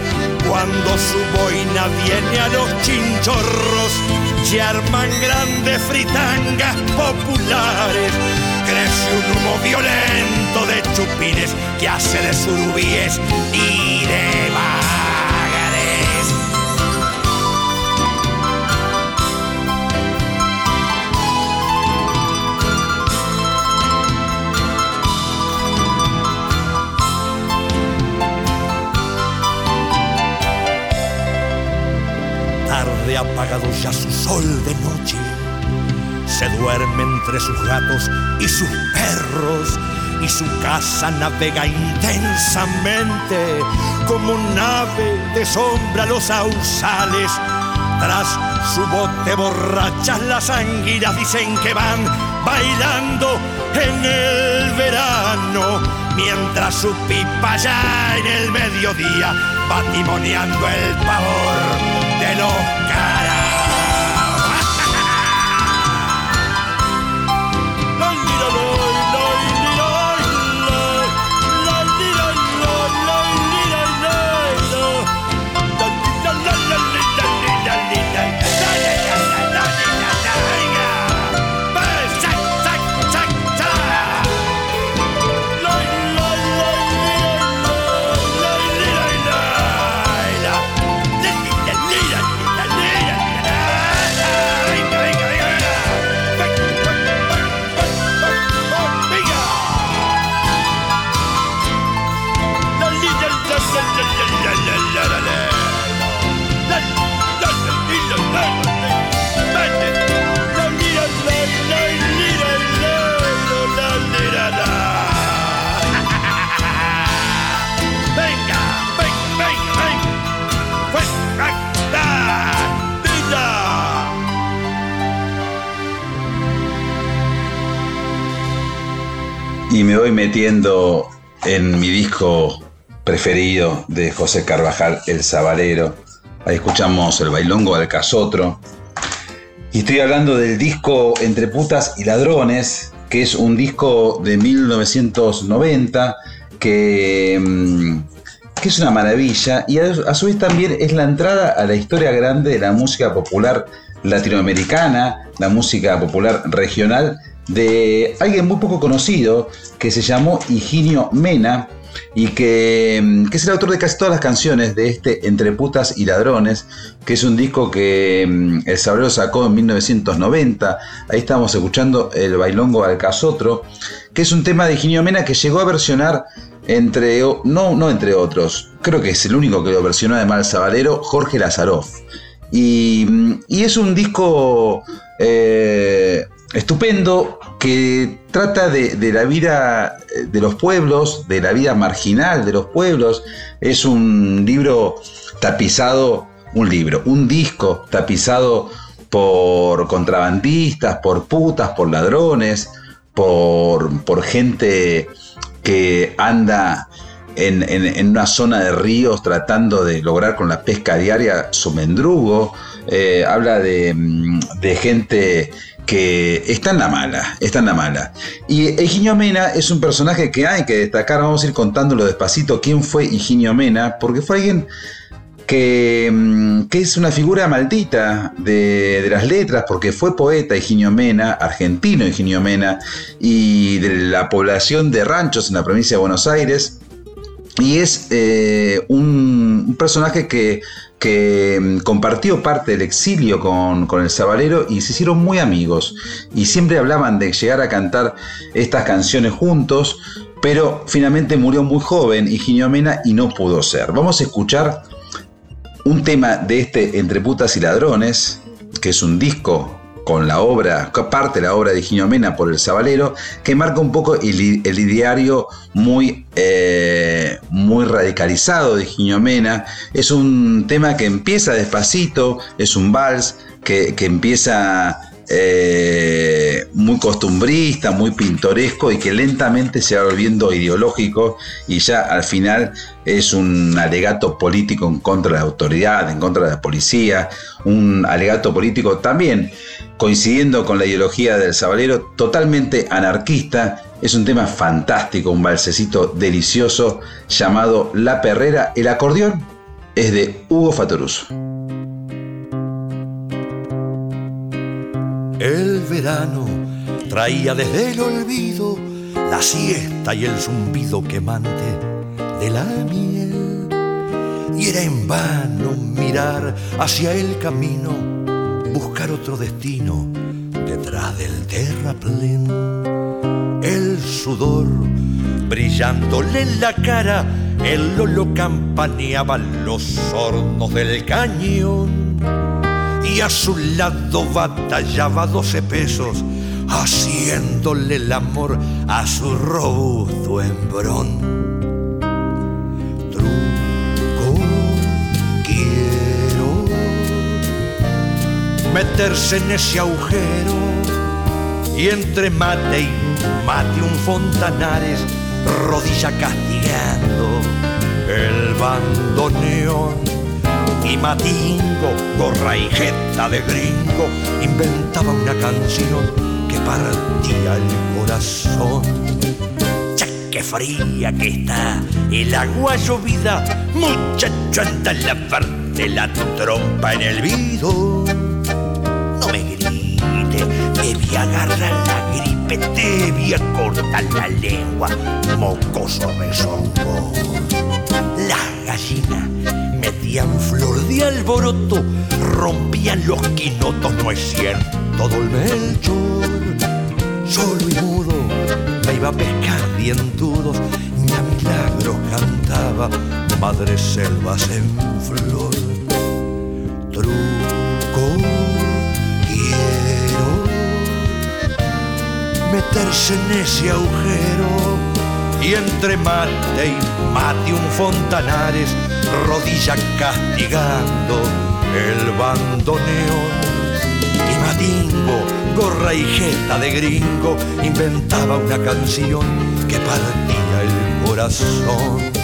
Cuando su boina viene a los chinchorros, se arman grandes fritangas populares. Crece un humo violento de chupines que hace de surubíes y de bagares. Tarde apagado ya su sol de noche se duerme entre sus gatos y sus perros y su casa navega intensamente como un ave de sombra los ausales. Tras su bote borrachas las anguilas dicen que van bailando en el verano, mientras su pipa ya en el mediodía va timoneando el pavor de los me voy metiendo en mi disco preferido de José Carvajal, El Sabalero. Ahí escuchamos el bailongo del casotro. Y estoy hablando del disco Entre putas y ladrones, que es un disco de 1990 que, mm, que es una maravilla y a, a su vez también es la entrada a la historia grande de la música popular latinoamericana, la música popular regional de alguien muy poco conocido que se llamó Higinio Mena y que, mm, que es el autor de casi todas las canciones de este Entre putas y ladrones, que es un disco que mm, El Sabrero sacó en 1990. Ahí estamos escuchando el bailongo al casotro, que es un tema de Higinio Mena que llegó a versionar entre, no, no entre otros, creo que es el único que lo versionó además el Sabalero, Jorge Lazaroff. Y, mm, y es un disco eh, estupendo que trata de, la vida eh, de los pueblos, de la vida marginal de los pueblos. Es un libro tapizado, un libro, un disco tapizado por contrabandistas, por putas, por ladrones, por, por gente que anda en, en- en una zona de ríos tratando de lograr con la pesca diaria su mendrugo. Eh, habla de, mm, de gente que está en la mala, está en la mala. Y Higinio Mena es un personaje que hay que destacar, vamos a ir contándolo despacito quién fue Higinio Mena, porque fue alguien que, mm, que es una figura maldita de, de, las letras, porque fue poeta Higinio Mena, argentino Higinio Mena, y de la población de ranchos en la provincia de Buenos Aires. Y es eh, un, un, personaje que, que, mm, compartió parte del exilio con, con, el Sabalero y se hicieron muy amigos. Y siempre hablaban de llegar a cantar estas canciones juntos, pero finalmente murió muy joven Higinio Mena y no pudo ser. Vamos a escuchar un tema de este Entre putas y ladrones, que es un disco con la obra, parte de la obra de Higinio Mena por el Sabalero, que marca un poco el, el ideario muy, eh, muy radicalizado de Higinio Mena. Es un tema que empieza despacito, es un vals que, que empieza eh, muy costumbrista, muy pintoresco y que lentamente se va volviendo ideológico y ya al final es un alegato político en contra de la autoridad, en contra de la policía, un alegato político también coincidiendo con la ideología del Sabalero, totalmente anarquista. Es un tema fantástico, un balsecito delicioso llamado La Perrera. El acordeón es de Hugo Fatoruso. El verano traía desde el olvido la siesta y el zumbido quemante de la miel. Y era en vano mirar hacia el camino, buscar otro destino detrás del terraplén. El sudor brillándole en la cara, el lolo campaneaba los hornos del cañón y a su lado batallaba doce pesos, haciéndole el amor a su robusto hembrón. Truco quiero meterse en ese agujero y entre mate y mate un Fontanares, rodilla castigando el bandoneón y Matingo, gorra y jeta de gringo, inventaba una canción que partía el corazón. Ya que fría que está el agua llovida, muchacho anda en la parte la trompa en el vido. No me grite, me voy a agarrar la gripe, te voy a cortar la lengua, mocoso rezongo. La gallina metían flor de alboroto, rompían los quinotos, no es cierto, todo el melchor. Solo y mudo me iba a pescar dientudos, ni a milagro cantaba Madre Selvas en flor. Truco quiero meterse en ese agujero y entre mate y mate un Fontanares rodilla castigando el bandoneón. Y Madingo, gorra y jeta de gringo, inventaba una canción que partía el corazón.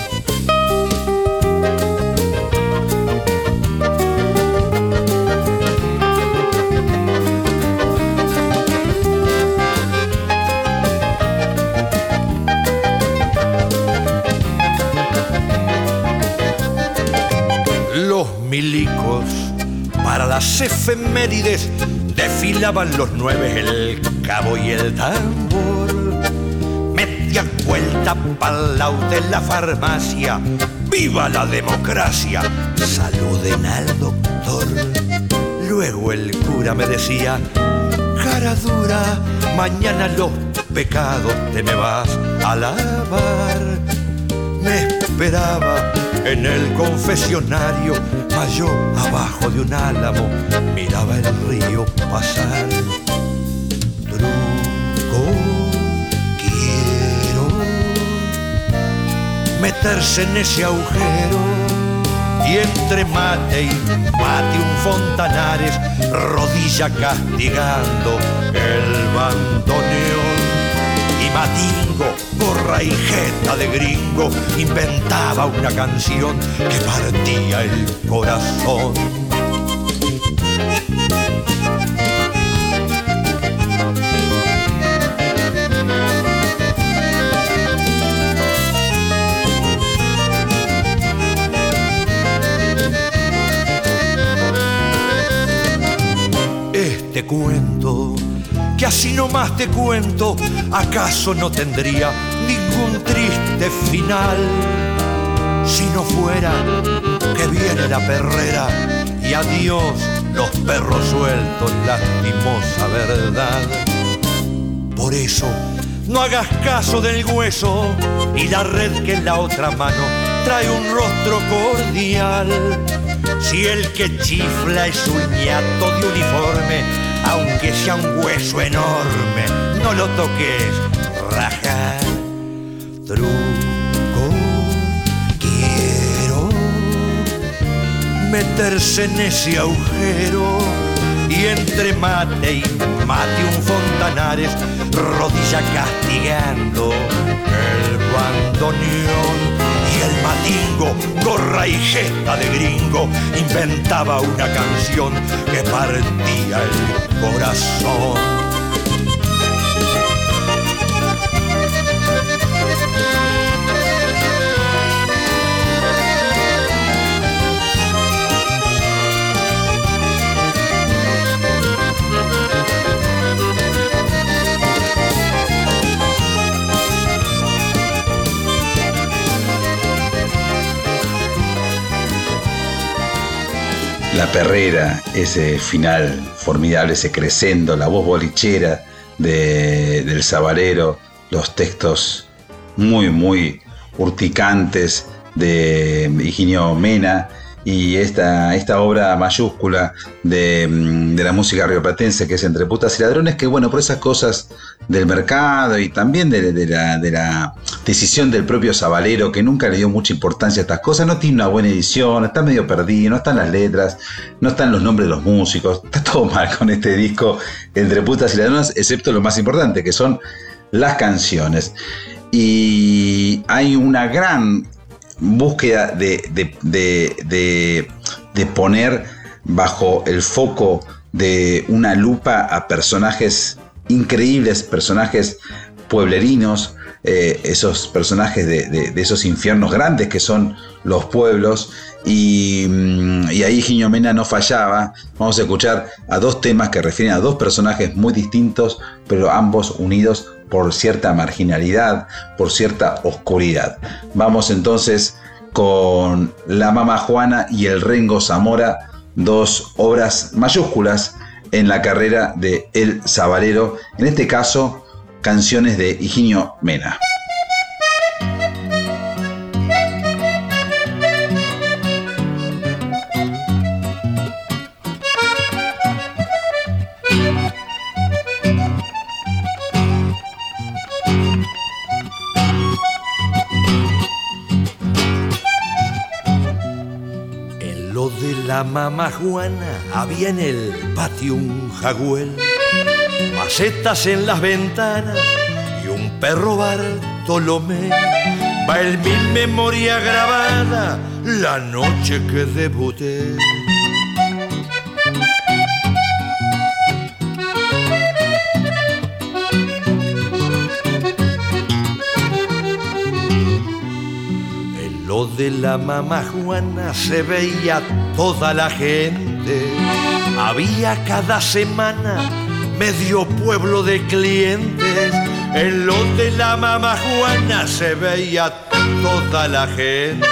Las efemérides desfilaban los nueve, el cabo y el tambor. Media vuelta pa'l de la farmacia. ¡Viva la democracia! Saluden al doctor. Luego el cura me decía, cara dura, mañana los pecados te me vas a lavar. Me esperaba en el confesionario, yo abajo de un álamo miraba el río pasar. Truco, quiero meterse en ese agujero y entre mate y mate un Fontanares, rodilla castigando el bandoneón Batingo, gorra y jeta de gringo, inventaba una canción que partía el corazón. Este cuento así nomás te cuento, acaso no tendría ningún triste final. Si no fuera que viene la perrera y adiós los perros sueltos, lastimosa verdad. Por eso, no hagas caso del hueso y la red que en la otra mano trae un rostro cordial. Si el que chifla es un ñato de uniforme, aunque sea un hueso enorme, no lo toques, raja, truco, quiero meterse en ese agujero y entre mate y mate un fontanares, rodilla castigando el bandoneón matingo, gorra y gesta de gringo, inventaba una canción que partía el corazón. La perrera, ese final formidable, ese crescendo, la voz bolichera de- del sabalero, los textos muy, muy urticantes de Higinio Mena y esta, esta obra mayúscula de, mm, de la música rioplatense que es Entre putas y ladrones, que bueno, por esas cosas del mercado y también de, la, de la decisión del propio Sabalero, que nunca le dio mucha importancia a estas cosas, no tiene una buena edición, está medio perdido, no están las letras, no están los nombres de los músicos, está todo mal con este disco Entre putas y ladrones, excepto lo más importante, que son las canciones. Y hay una gran búsqueda de, de- de- de- poner bajo el foco de una lupa a personajes increíbles, personajes pueblerinos, eh, esos personajes de, de- esos infiernos grandes que son los pueblos. Y, mm, ahí Giño Mena no fallaba. Vamos a escuchar a dos temas que refieren a dos personajes muy distintos, pero ambos unidos por cierta marginalidad, por cierta oscuridad. Vamos entonces con La Mama Juana y el Rengo Zamora, dos obras mayúsculas en la carrera de El Sabalero, en este caso canciones de Higinio Mena. La mamá Juana había en el patio un jagüel, macetas en las ventanas y un perro Bartolomé. Va en mi memoria grabada la noche que debuté. Lo de la mamá Juana se veía toda la gente. Había cada semana medio pueblo de clientes. En lo de la mamá Juana se veía toda la gente.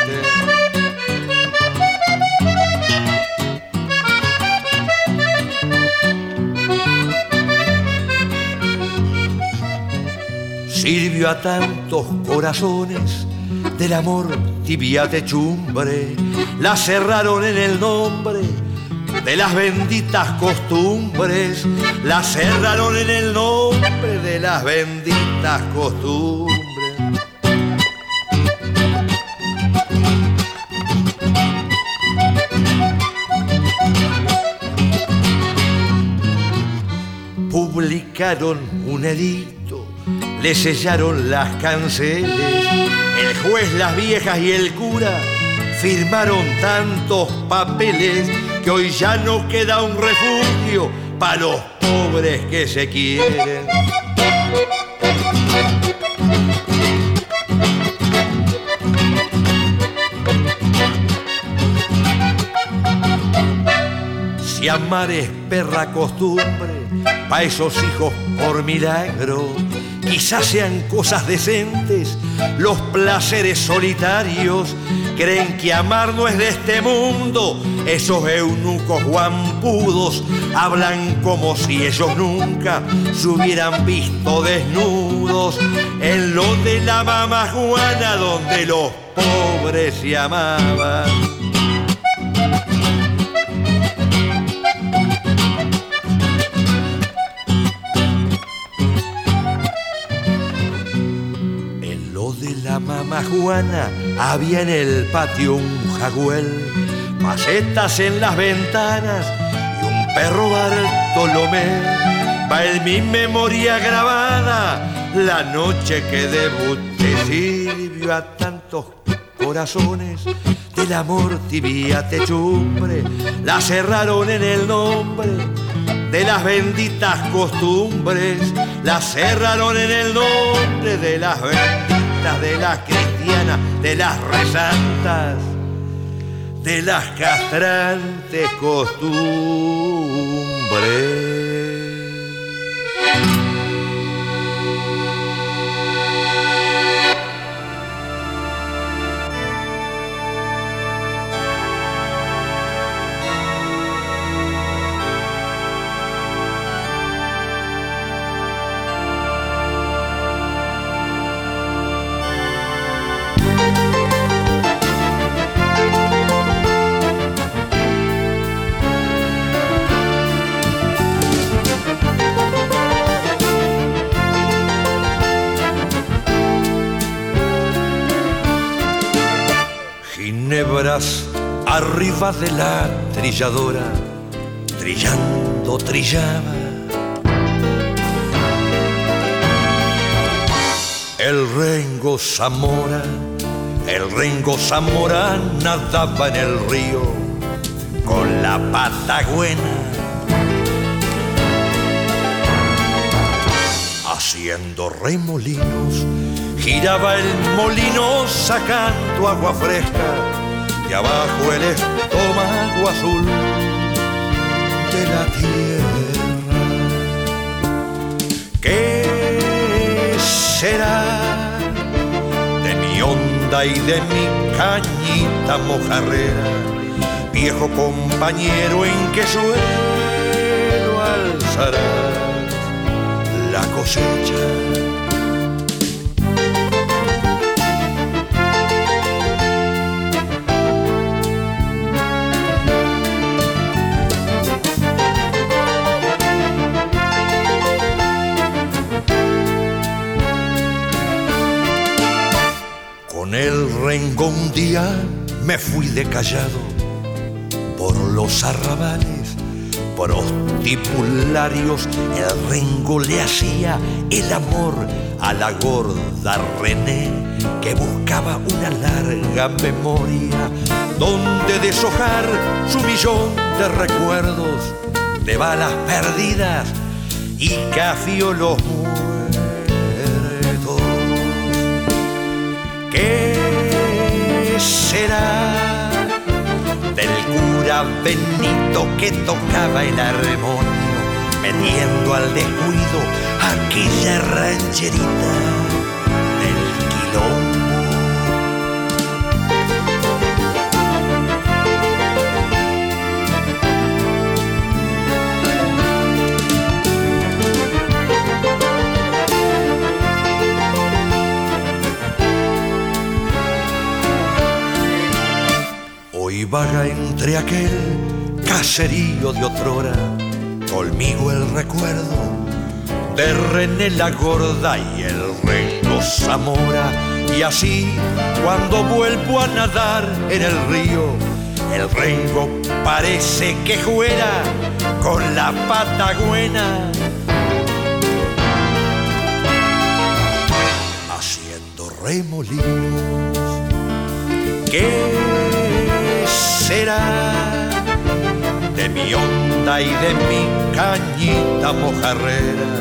Sirvió a tantos corazones del amor tibia techumbre, la cerraron en el nombre de las benditas costumbres, la cerraron en el nombre de las benditas costumbres. Publicaron un edicto, le sellaron las canceles, el juez, las viejas y el cura firmaron tantos papeles que hoy ya no queda un refugio para los pobres que se quieren. Si amar es perra costumbre, pa' esos hijos por milagro. Quizás sean cosas decentes, los placeres solitarios. Creen que amar no es de este mundo, esos eunucos guampudos hablan como si ellos nunca se hubieran visto desnudos en lo de la mamá Juana donde los pobres se amaban. Juana había en el patio un jagüel, macetas en las ventanas y un perro Bartolomé. Va en mi memoria grabada la noche que debuté sirvió a tantos corazones del amor tibia techumbre, la cerraron en el nombre de las benditas costumbres, la cerraron en el nombre de las benditas de las cristianas, de las rezantas, de las castrantes costumbres. Arriba de la trilladora, trillando trillaba. El rengo Zamora, el rengo Zamora nadaba en el río con la patagüena. Haciendo remolinos, giraba el molino sacando agua fresca y abajo el estómago azul de la tierra. ¿Qué será de mi onda y de mi cañita mojarrera, viejo compañero en que suelo alzará la cosecha? Me fui de callado por los arrabales prostipularios. El rengo le hacía el amor a la gorda René que buscaba una larga memoria donde deshojar su millón de recuerdos de balas perdidas y cafiolos ¿Qué será del cura Benito que tocaba el armonio, metiendo al descuido aquella rancherita vaga entre aquel caserío de otrora, conmigo el recuerdo de René la Gorda y el Rengo Zamora. Y así, cuando vuelvo a nadar en el río, el Rengo parece que juega con la patagüena. Haciendo remolinos. Que será de mi onda y de mi cañita mojarrera,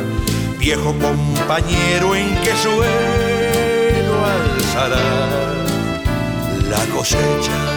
viejo compañero en que suelo alzará la cosecha.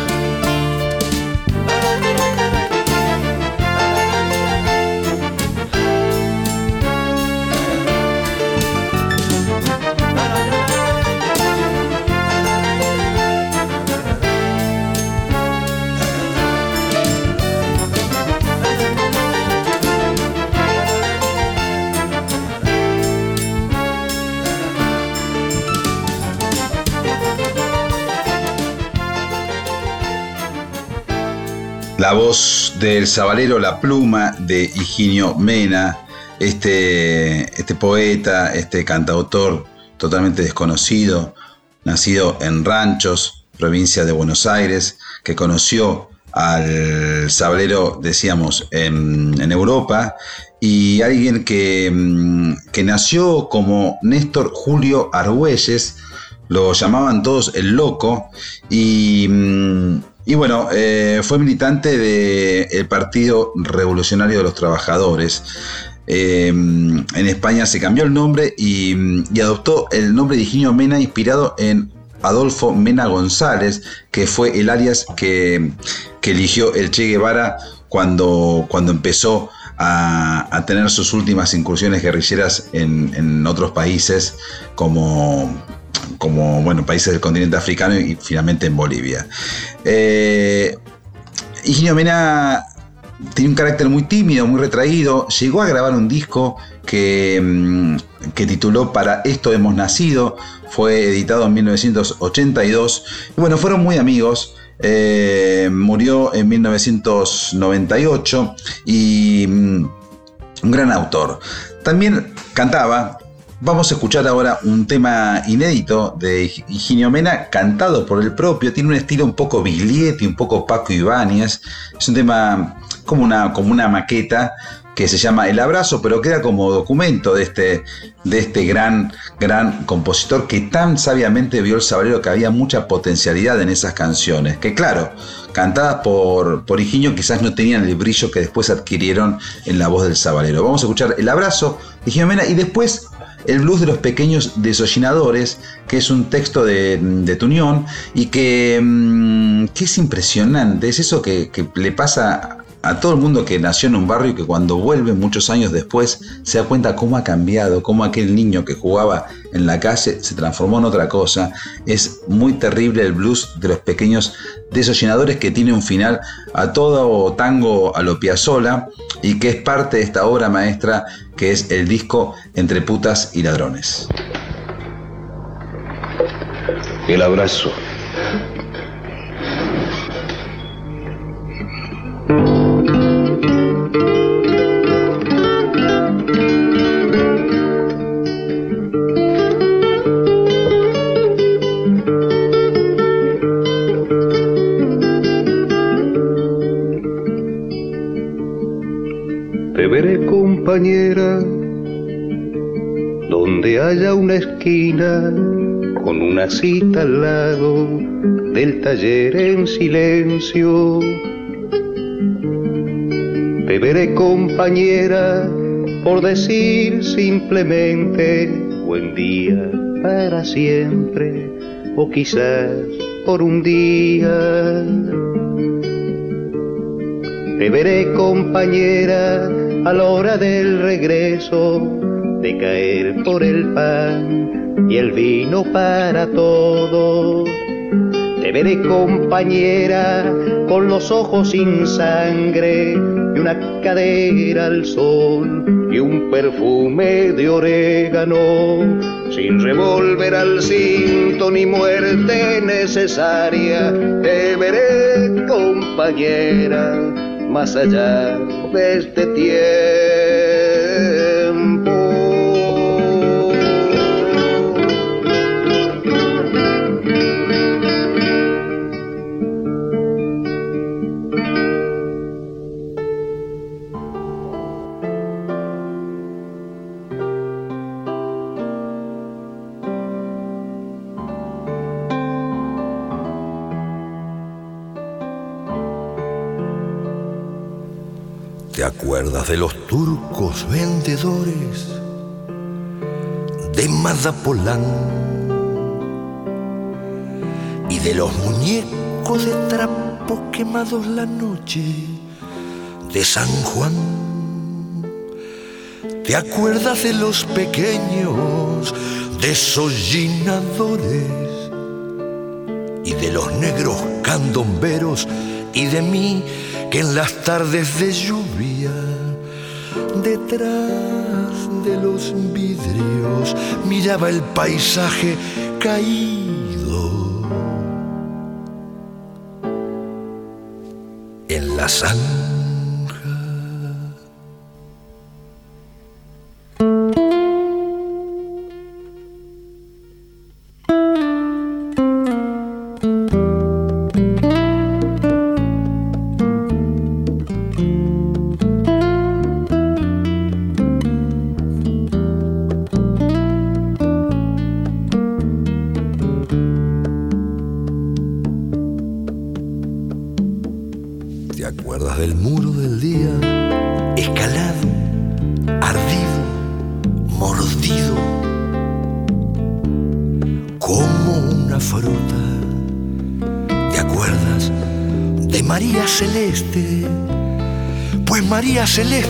La voz del sabalero La Pluma de Higinio Mena, este, este poeta, este cantautor totalmente desconocido, nacido en Ranchos, provincia de Buenos Aires, que conoció al sabalero, decíamos, en, Europa, y alguien que, mm, que nació como Néstor Julio Argüelles, lo llamaban todos el loco, y mm, y bueno, eh, fue militante del Partido Revolucionario de los Trabajadores. Eh, en España se cambió el nombre y, adoptó el nombre de Higinio Mena inspirado en Adolfo Mena González, que fue el alias que, eligió el Che Guevara cuando, cuando empezó a, tener sus últimas incursiones guerrilleras en, en otros países como como bueno, países del continente africano y finalmente en Bolivia. Eh, Higinio Mena tiene un carácter muy tímido, muy retraído. Llegó a grabar un disco que, mm, que tituló Para esto hemos nacido. Fue editado en 1982. Y bueno, fueron muy amigos. Eh, murió en 1998 y mm, un gran autor. También cantaba, Vamos a escuchar ahora un tema inédito de Higinio Mena, cantado por el propio. Tiene un estilo un poco Biglietti, un poco Paco Ibáñez. Es un tema como una, como una maqueta que se llama El Abrazo, pero queda como documento de este, de este gran, gran compositor que tan sabiamente vio el sabalero que había mucha potencialidad en esas canciones. Que claro, cantadas por, por Higinio quizás no tenían el brillo que después adquirieron en la voz del sabalero. Vamos a escuchar El Abrazo de Higinio Mena y después el blues de los pequeños desollinadores, que es un texto de, de Tuñón y que, mm, que, es impresionante. Es eso que, que le pasa a todo el mundo que nació en un barrio y que cuando vuelve muchos años después se da cuenta cómo ha cambiado, cómo aquel niño que jugaba en la calle se transformó en otra cosa. Es muy terrible el blues de los pequeños desollinadores que tiene un final a todo tango a lo Piazzolla y que es parte de esta obra maestra que es el disco Entre putas y ladrones. El abrazo compañera, donde haya una esquina con una cita al lado del taller en silencio. Te veré compañera por decir simplemente buen día para siempre o quizás por un día. Te veré compañera a la hora del regreso, de caer por el pan y el vino para todos. Te veré compañera con los ojos sin sangre y una cadera al sol y un perfume de orégano, sin revolver al cinto ni muerte necesaria. Te veré compañera más allá de este tiempo. Acuerdas de los turcos vendedores de Madapolán y de los muñecos de trapo quemados la noche de San Juan? ¿Te acuerdas de los pequeños desollinadores y de los negros candomberos y de mí? que en las tardes de lluvia, detrás de los vidrios, miraba el paisaje caído. En la zanja. шелест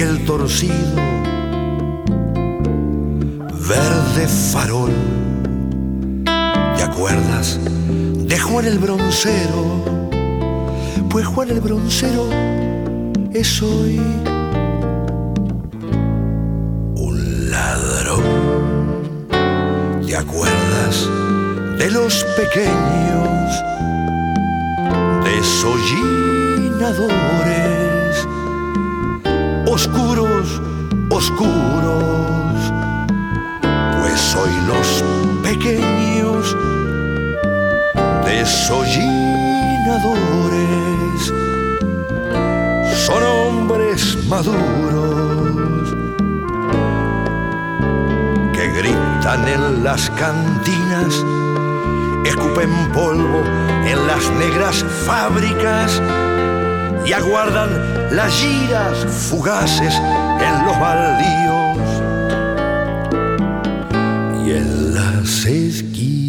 el torcido? Verde farol. ¿Te acuerdas de Juan el broncero? Pues Juan el broncero es hoy un ladrón. ¿Te acuerdas de los pequeños? desollinadores, oscuros, oscuros, pues hoy los pequeños desollinadores. Son hombres maduros que gritan en las cantinas escupen polvo en las negras fábricas y aguardan las giras fugaces en los baldíos y en las esquinas.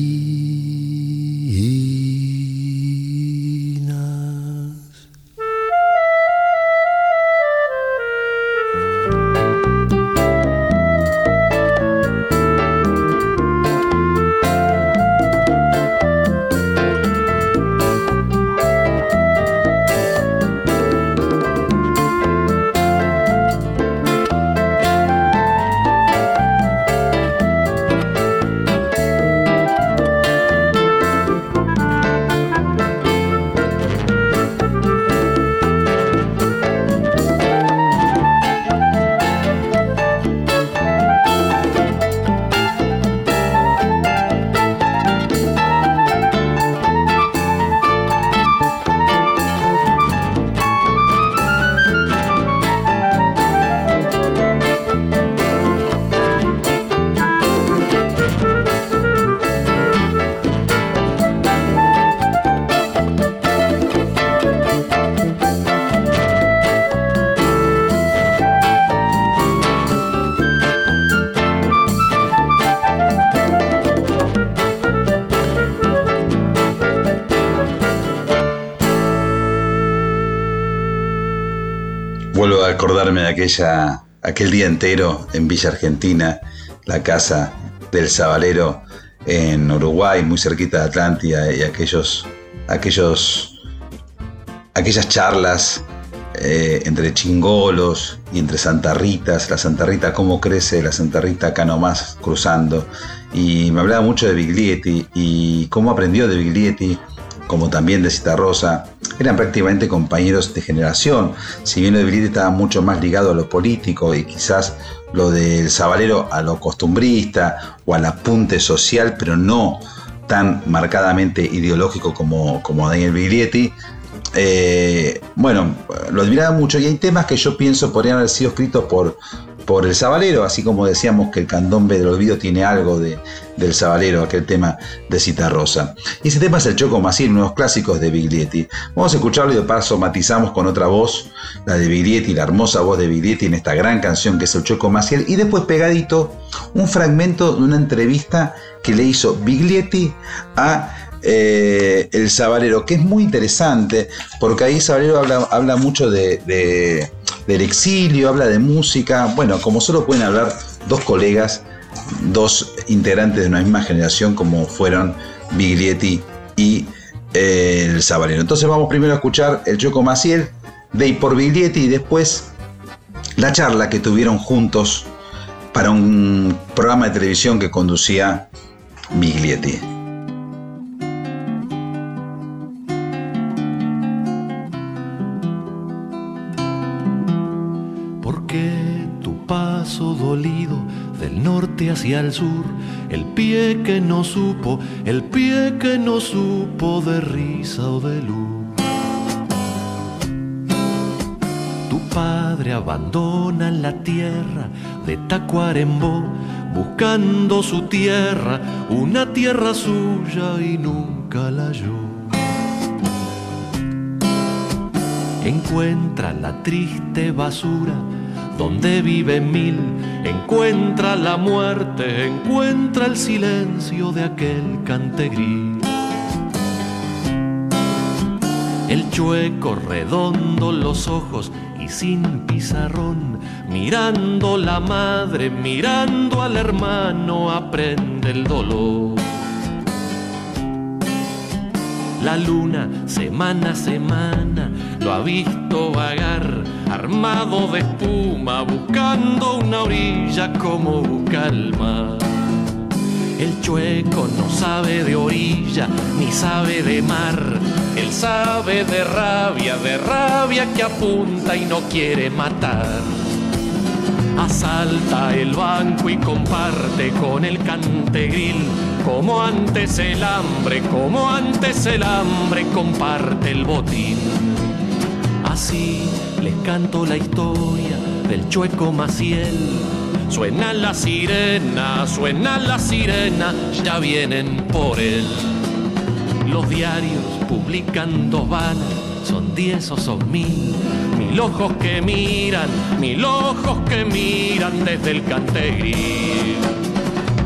Acordarme de aquella, aquel día entero en Villa Argentina, la casa del Sabalero en Uruguay, muy cerquita de Atlántida, y aquellos, aquellos, aquellas charlas eh, entre chingolos y entre Santa Ritas, la Santa Rita cómo crece, la Santa Rita acá nomás cruzando. Y me hablaba mucho de Biglietti y cómo aprendió de Biglietti, como también de Citarrosa. Eran prácticamente compañeros de generación. Si bien lo de Biglietti estaba mucho más ligado a lo político y quizás lo del Sabalero a lo costumbrista o al apunte social, pero no tan marcadamente ideológico como, como Daniel Biglietti. Eh, bueno, lo admiraba mucho y hay temas que yo pienso podrían haber sido escritos por, por el sabalero, así como decíamos que el candombe del olvido tiene algo de, del sabalero, aquel tema de Cita Rosa. Y ese tema es el Choco Maciel, uno de los clásicos de Biglietti. Vamos a escucharlo y de paso matizamos con otra voz, la de Biglietti, la hermosa voz de Biglietti en esta gran canción que es el Choco Maciel. Y después pegadito un fragmento de una entrevista que le hizo Biglietti a eh, el Sabalero, que es muy interesante, porque ahí Sabalero habla, habla mucho de, de- del exilio, habla de música, bueno, como solo pueden hablar dos colegas, dos integrantes de una misma generación como fueron Biglietti y eh, el Sabalero. Entonces vamos primero a escuchar el Choco Maciel de y por Biglietti y después la charla que tuvieron juntos para un programa de televisión que conducía Biglietti. Porque tu paso dolido del norte hacia el sur, el pie que no supo, el pie que no supo de risa o de luz. Tu padre abandona la tierra de Tacuarembó, buscando su tierra, una tierra suya y nunca la halló. Encuentra la triste basura donde vive mil, encuentra la muerte, encuentra el silencio de aquel cantegrí. El chueco redondo los ojos y sin pizarrón, mirando la madre, mirando al hermano, aprende el dolor. La luna, semana a semana, lo ha visto vagar, armado de espuma, buscando una orilla como busca el mar. El chueco no sabe de orilla, ni sabe de mar. Él sabe de rabia, de rabia que apunta y no quiere matar. Asalta el banco y comparte con el cantegril. Como antes el hambre, como antes el hambre comparte el botín. Así les canto la historia del chueco Maciel. Suena la sirena, suena la sirena, ya vienen por él. Los diarios publican dos son diez o son mil. Mil ojos que miran, mil ojos que miran desde el cantegril.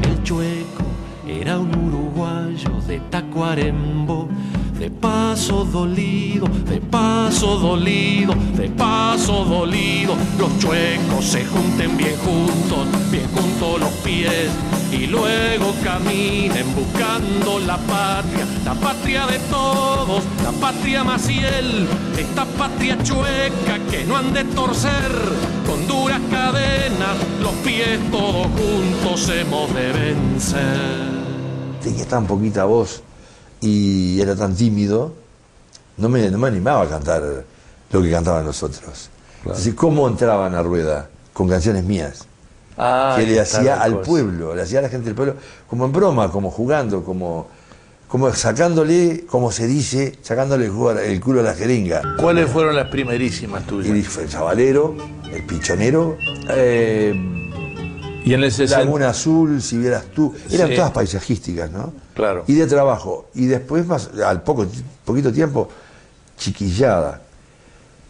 El chueco era un uruguayo de Tacuarembó, de paso dolido, de paso dolido, de paso dolido. Los chuecos se junten bien juntos, bien juntos los pies. Y luego caminen buscando la patria, la patria de todos, la patria Maciel, esta patria chueca que no han de torcer con duras cadenas, los pies todos juntos hemos de vencer. tenía tan poquita voz y era tan tímido, no me, no me animaba a cantar lo que cantaban los otros. Entonces, ¿cómo entraban a rueda? Con canciones mías. Ah, que le hacía la al cosa. pueblo, le hacía a la gente del pueblo, como en broma, como jugando, como, como sacándole, como se dice, sacándole el la- culo a la jeringa. ¿Cuáles fueron las primerísimas tuyas? Y fue el chavalero, el pichonero, y en el 60 Laguna Azul, si vieras tú, eran Sí. todas paisajísticas, ¿no? Claro. Y de trabajo. Y después, más, al poco, poquito tiempo, chiquillada.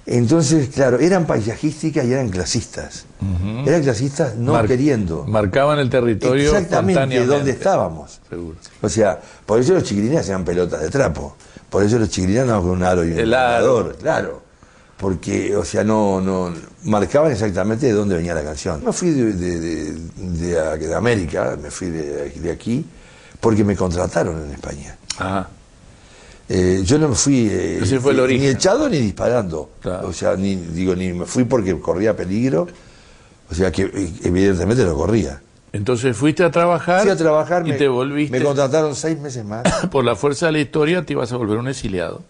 Entonces, claro, eran paisajísticas y eran clasistas. Eran clasistas no Mar- queriendo. Marcaban el territorio Exactamente donde estábamos. Seguro. O sea, por eso los chiquilines hacían pelotas de trapo. Por eso los chiquilines andaban con un aro y un El aro. claro. Porque, o sea, no, no marcaban exactamente de dónde venía la canción. Me fui de, de- de- América, me fui de, de aquí, porque me contrataron en España. Ajá. Eh, yo no me fui eh, Ese fue el ni origen. echado ni disparando. O sea, ni, digo, ni me fui porque corría peligro. O sea, que eh, evidentemente lo corría. Entonces fuiste a trabajar, Fui a trabajar, y me- te volviste. Me contrataron seis meses más. (laughs) Por la fuerza de la historia te ibas a volver un exiliado.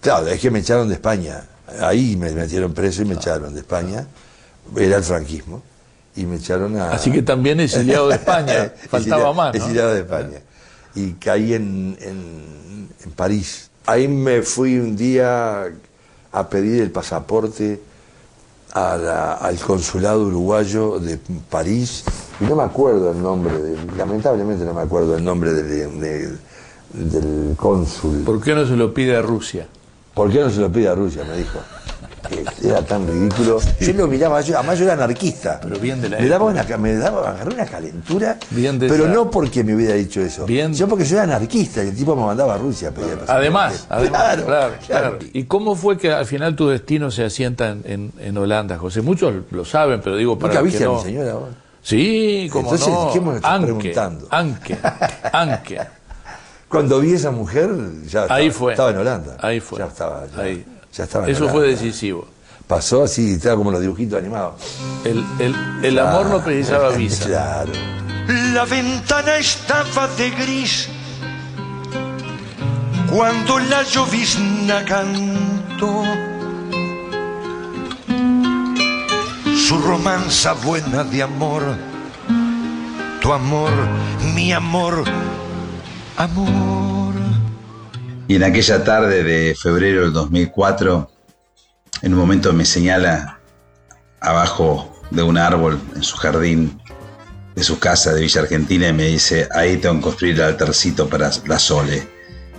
Claro, es que me echaron de España. Ahí me metieron preso y me echaron de España. Era el franquismo. Y me echaron a. Así que también exiliado de España. (laughs) Faltaba más, ¿no? Exiliado de España. Y caí en, en, en París. Ahí me fui un día a pedir el pasaporte a la- al consulado uruguayo de París, y no me acuerdo el nombre, de- lamentablemente no me acuerdo el nombre de- de- del cónsul. ¿Por qué no se lo pide a Rusia? ¿Por qué no se lo pide a Rusia? Me dijo. Era tan ridículo. Yo lo miraba, yo, además yo era anarquista. Pero bien de la me daba época. una, me daba, agarré una calentura. Bien de pero esa- no porque me hubiera dicho eso. Bien. Yo porque yo era anarquista y el tipo me mandaba a Rusia a pedir Además, además, Claro, claro. ¿Y cómo fue que al final tu destino se asienta en, en- en Holanda, José? Muchos lo saben, pero digo para ¿Nunca que viste a no- mi señora vos? Sí, como Entonces, no. ¿qué me estás Anke, preguntando? Anke, Anke. Cuando vi a esa mujer, ya estaba, Ahí fue. estaba en Holanda. Ahí fue. Ya estaba. Ya, Ahí. ya estaba en Eso fue decisivo. Pasó así, estaba como los dibujitos animados. El, el- el amor no precisaba (laughs) visa. Claro. La ventana estaba de gris cuando la llovizna cantó su romanza buena de amor, tu amor, mi amor, amor. Y en aquella tarde de febrero del 2004, en un momento me señala abajo de un árbol en su jardín de su casa de Villa Argentina y me dice, ahí tengo que construir el altarcito para la Sole,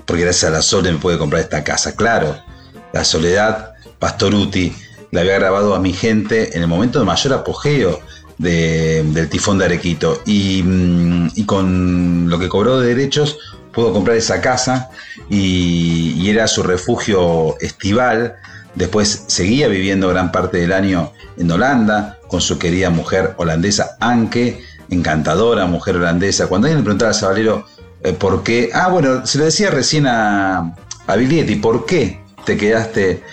porque gracias a la Sole me puede comprar esta casa. Claro, la Soledad Pastoruti la había grabado a mi gente en el momento de mayor apogeo de- del tifón de Arequito y, mm, y con lo que cobró de derechos pudo comprar esa casa y, y era su refugio estival. Después seguía viviendo gran parte del año en Holanda con su querida mujer holandesa Anke, encantadora mujer holandesa. Cuando alguien le preguntaba a Sabalero eh, por qué, ah, bueno, se lo decía recién a, a ¿por qué te quedaste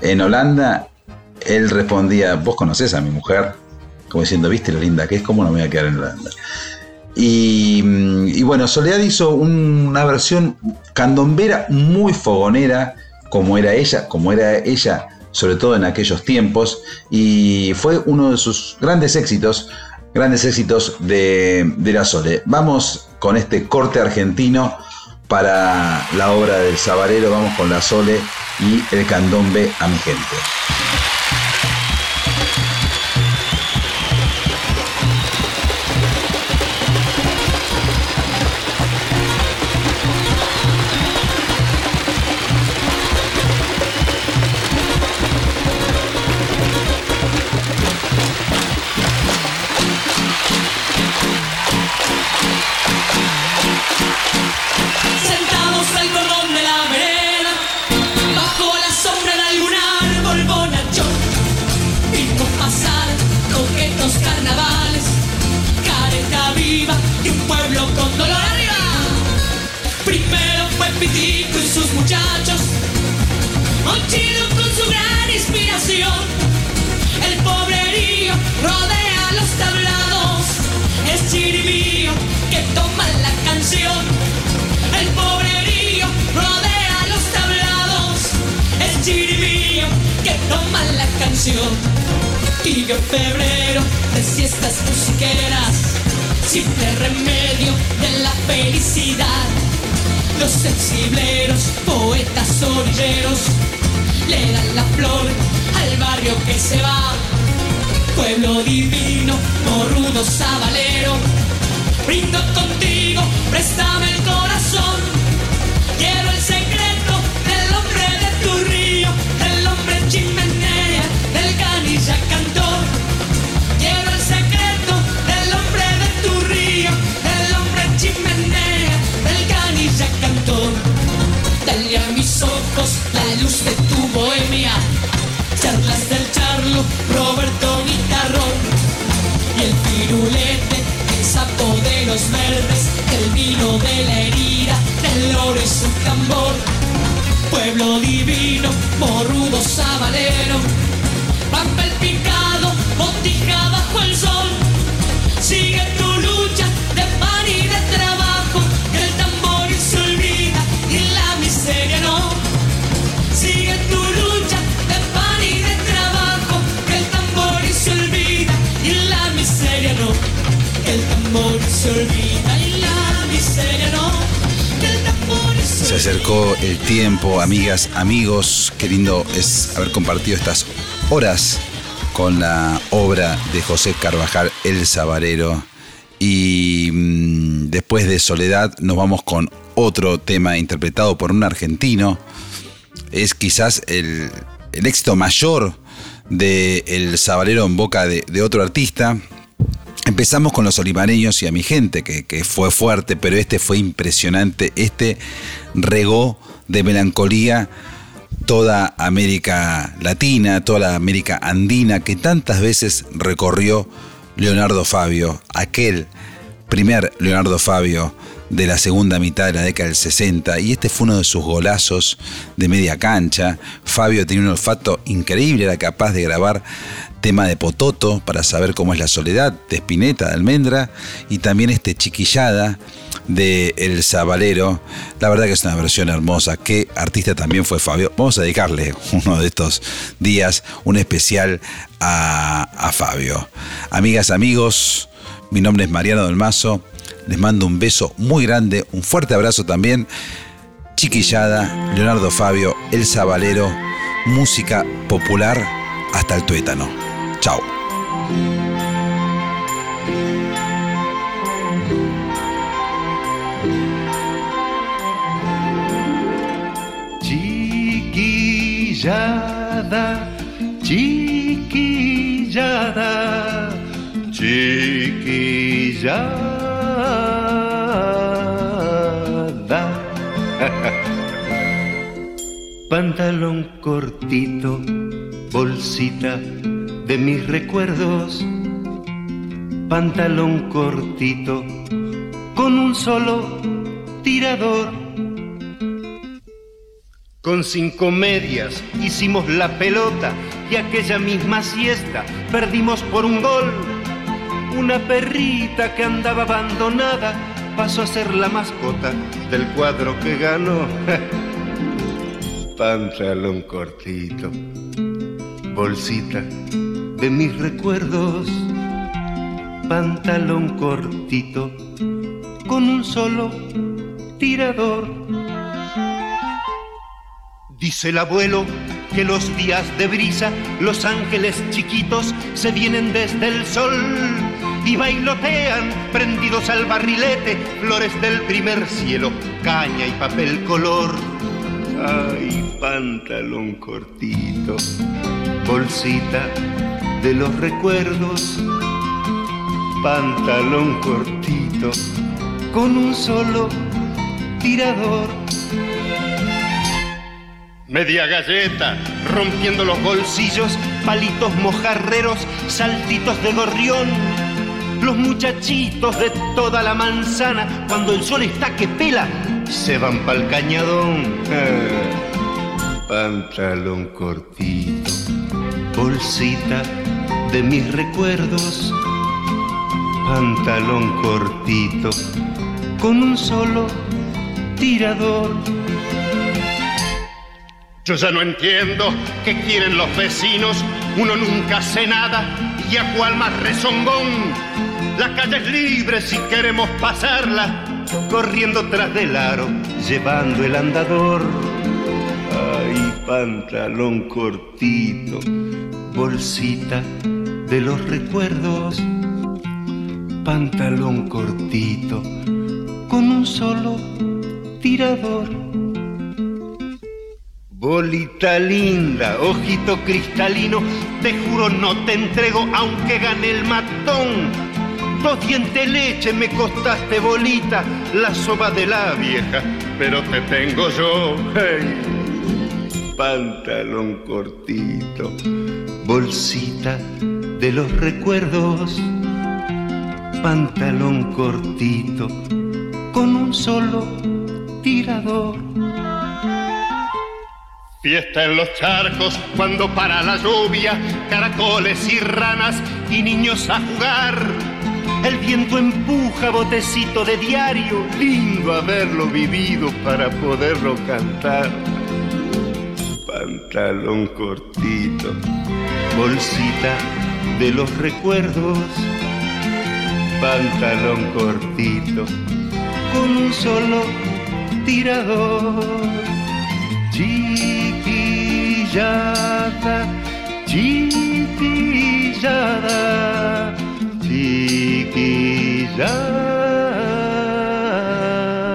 en Holanda? Él respondía, vos conocés a mi mujer, como diciendo, viste lo linda que es, ¿cómo no me voy a quedar en Holanda? Y, y bueno, Soledad hizo un- una versión candombera muy fogonera, como era ella, como era ella, sobre todo en aquellos tiempos, y fue uno de sus grandes éxitos, grandes éxitos de, de la Sole. Vamos con este corte argentino para la obra del Sabarero, vamos con la Sole y el candombe a mi gente. Canción. Tibio febrero de siestas musiqueras, simple remedio de la felicidad. Los sensibleros, poetas orilleros, le dan la flor al barrio que se va. Pueblo divino, morrudo sabalero, brindo contigo, préstame el corazón. Bohemia, charlas del charlo, Roberto Guitarrón. Y el pirulete, el sapo de los verdes, el vino de la herida, del oro y su tambor. Pueblo divino, morrudo sabalero, papel picado, se acercó el tiempo, amigas, amigos. Qué lindo es haber compartido estas horas con la obra de José Carvajal, El Sabarero. Y mm, después de Soledad nos vamos con otro tema interpretado por un argentino. Es quizás el, el éxito mayor de El Sabalero en boca de otro artista. Empezamos con los olivareños y a mi gente, que, que fue fuerte, pero este fue impresionante. Este regó de melancolía toda América Latina, toda la América Andina que tantas veces recorrió Leonardo Fabio, aquel primer Leonardo Fabio de la segunda mitad de la década del 60 y este fue uno de sus golazos de media cancha. Fabio tenía un olfato increíble, era capaz de grabar tema de Pototo para saber cómo es la soledad, de Spinetta, de Almendra y también este Chiquillada de El Zabalero. La verdad que es una versión hermosa. Qué artista también fue Fabio. Vamos a dedicarle uno de estos días un especial a, a Fabio. Amigas, amigos, mi nombre es Mariano del Mazo. Les mando un beso muy grande, un fuerte abrazo también. Chiquillada, Leonardo Fabio, El Zabalero, música popular hasta el tuétano. Chao. Chiquillada, chiquillada, chiquillada. (laughs) Pantalón cortito, bolsita de mis recuerdos. Pantalón cortito, con un solo tirador. Con cinco medias hicimos la pelota y aquella misma siesta perdimos por un gol. Una perrita que andaba abandonada pasó a ser la mascota del cuadro que ganó. (laughs) Pantalón cortito, bolsita de mis recuerdos. Pantalón cortito con un solo tirador. Dice el abuelo que los días de brisa, los ángeles chiquitos se vienen desde el sol y bailotean prendidos al barrilete, flores del primer cielo, caña y papel color. Ay, pantalón cortito, bolsita de los recuerdos, pantalón cortito con un solo tirador. Media galleta, rompiendo los bolsillos, palitos mojarreros, saltitos de gorrión. Los muchachitos de toda la manzana, cuando el sol está que pela, se van pa'l cañadón. Pantalón cortito, bolsita de mis recuerdos. Pantalón cortito, con un solo tirador. Yo ya no entiendo qué quieren los vecinos, uno nunca hace nada y a cual más rezongón. La calle es libre si queremos pasarla, corriendo tras del aro, llevando el andador. Ay, pantalón cortito, bolsita de los recuerdos. Pantalón cortito, con un solo tirador. Bolita linda, ojito cristalino, te juro no te entrego aunque gane el matón. Dos dientes leche me costaste bolita, la soba de la vieja, pero te tengo yo. Hey. Pantalón cortito, bolsita de los recuerdos. Pantalón cortito, con un solo tirador. Fiesta en los charcos cuando para la lluvia, caracoles y ranas y niños a jugar. El viento empuja botecito de diario, lindo haberlo vivido para poderlo cantar. Pantalón cortito, bolsita de los recuerdos. Pantalón cortito, con un solo tirador chiquillada, chiquillada. Chiquillada,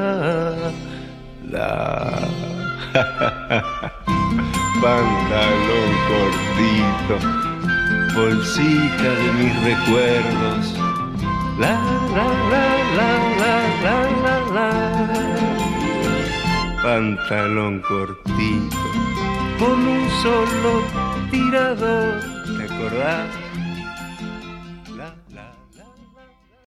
chiquillada. La (laughs) pantalón cortito, bolsita de mis recuerdos. La la la la la la la la. Pantalón cortito, con un solo tirador, ¿te acordás?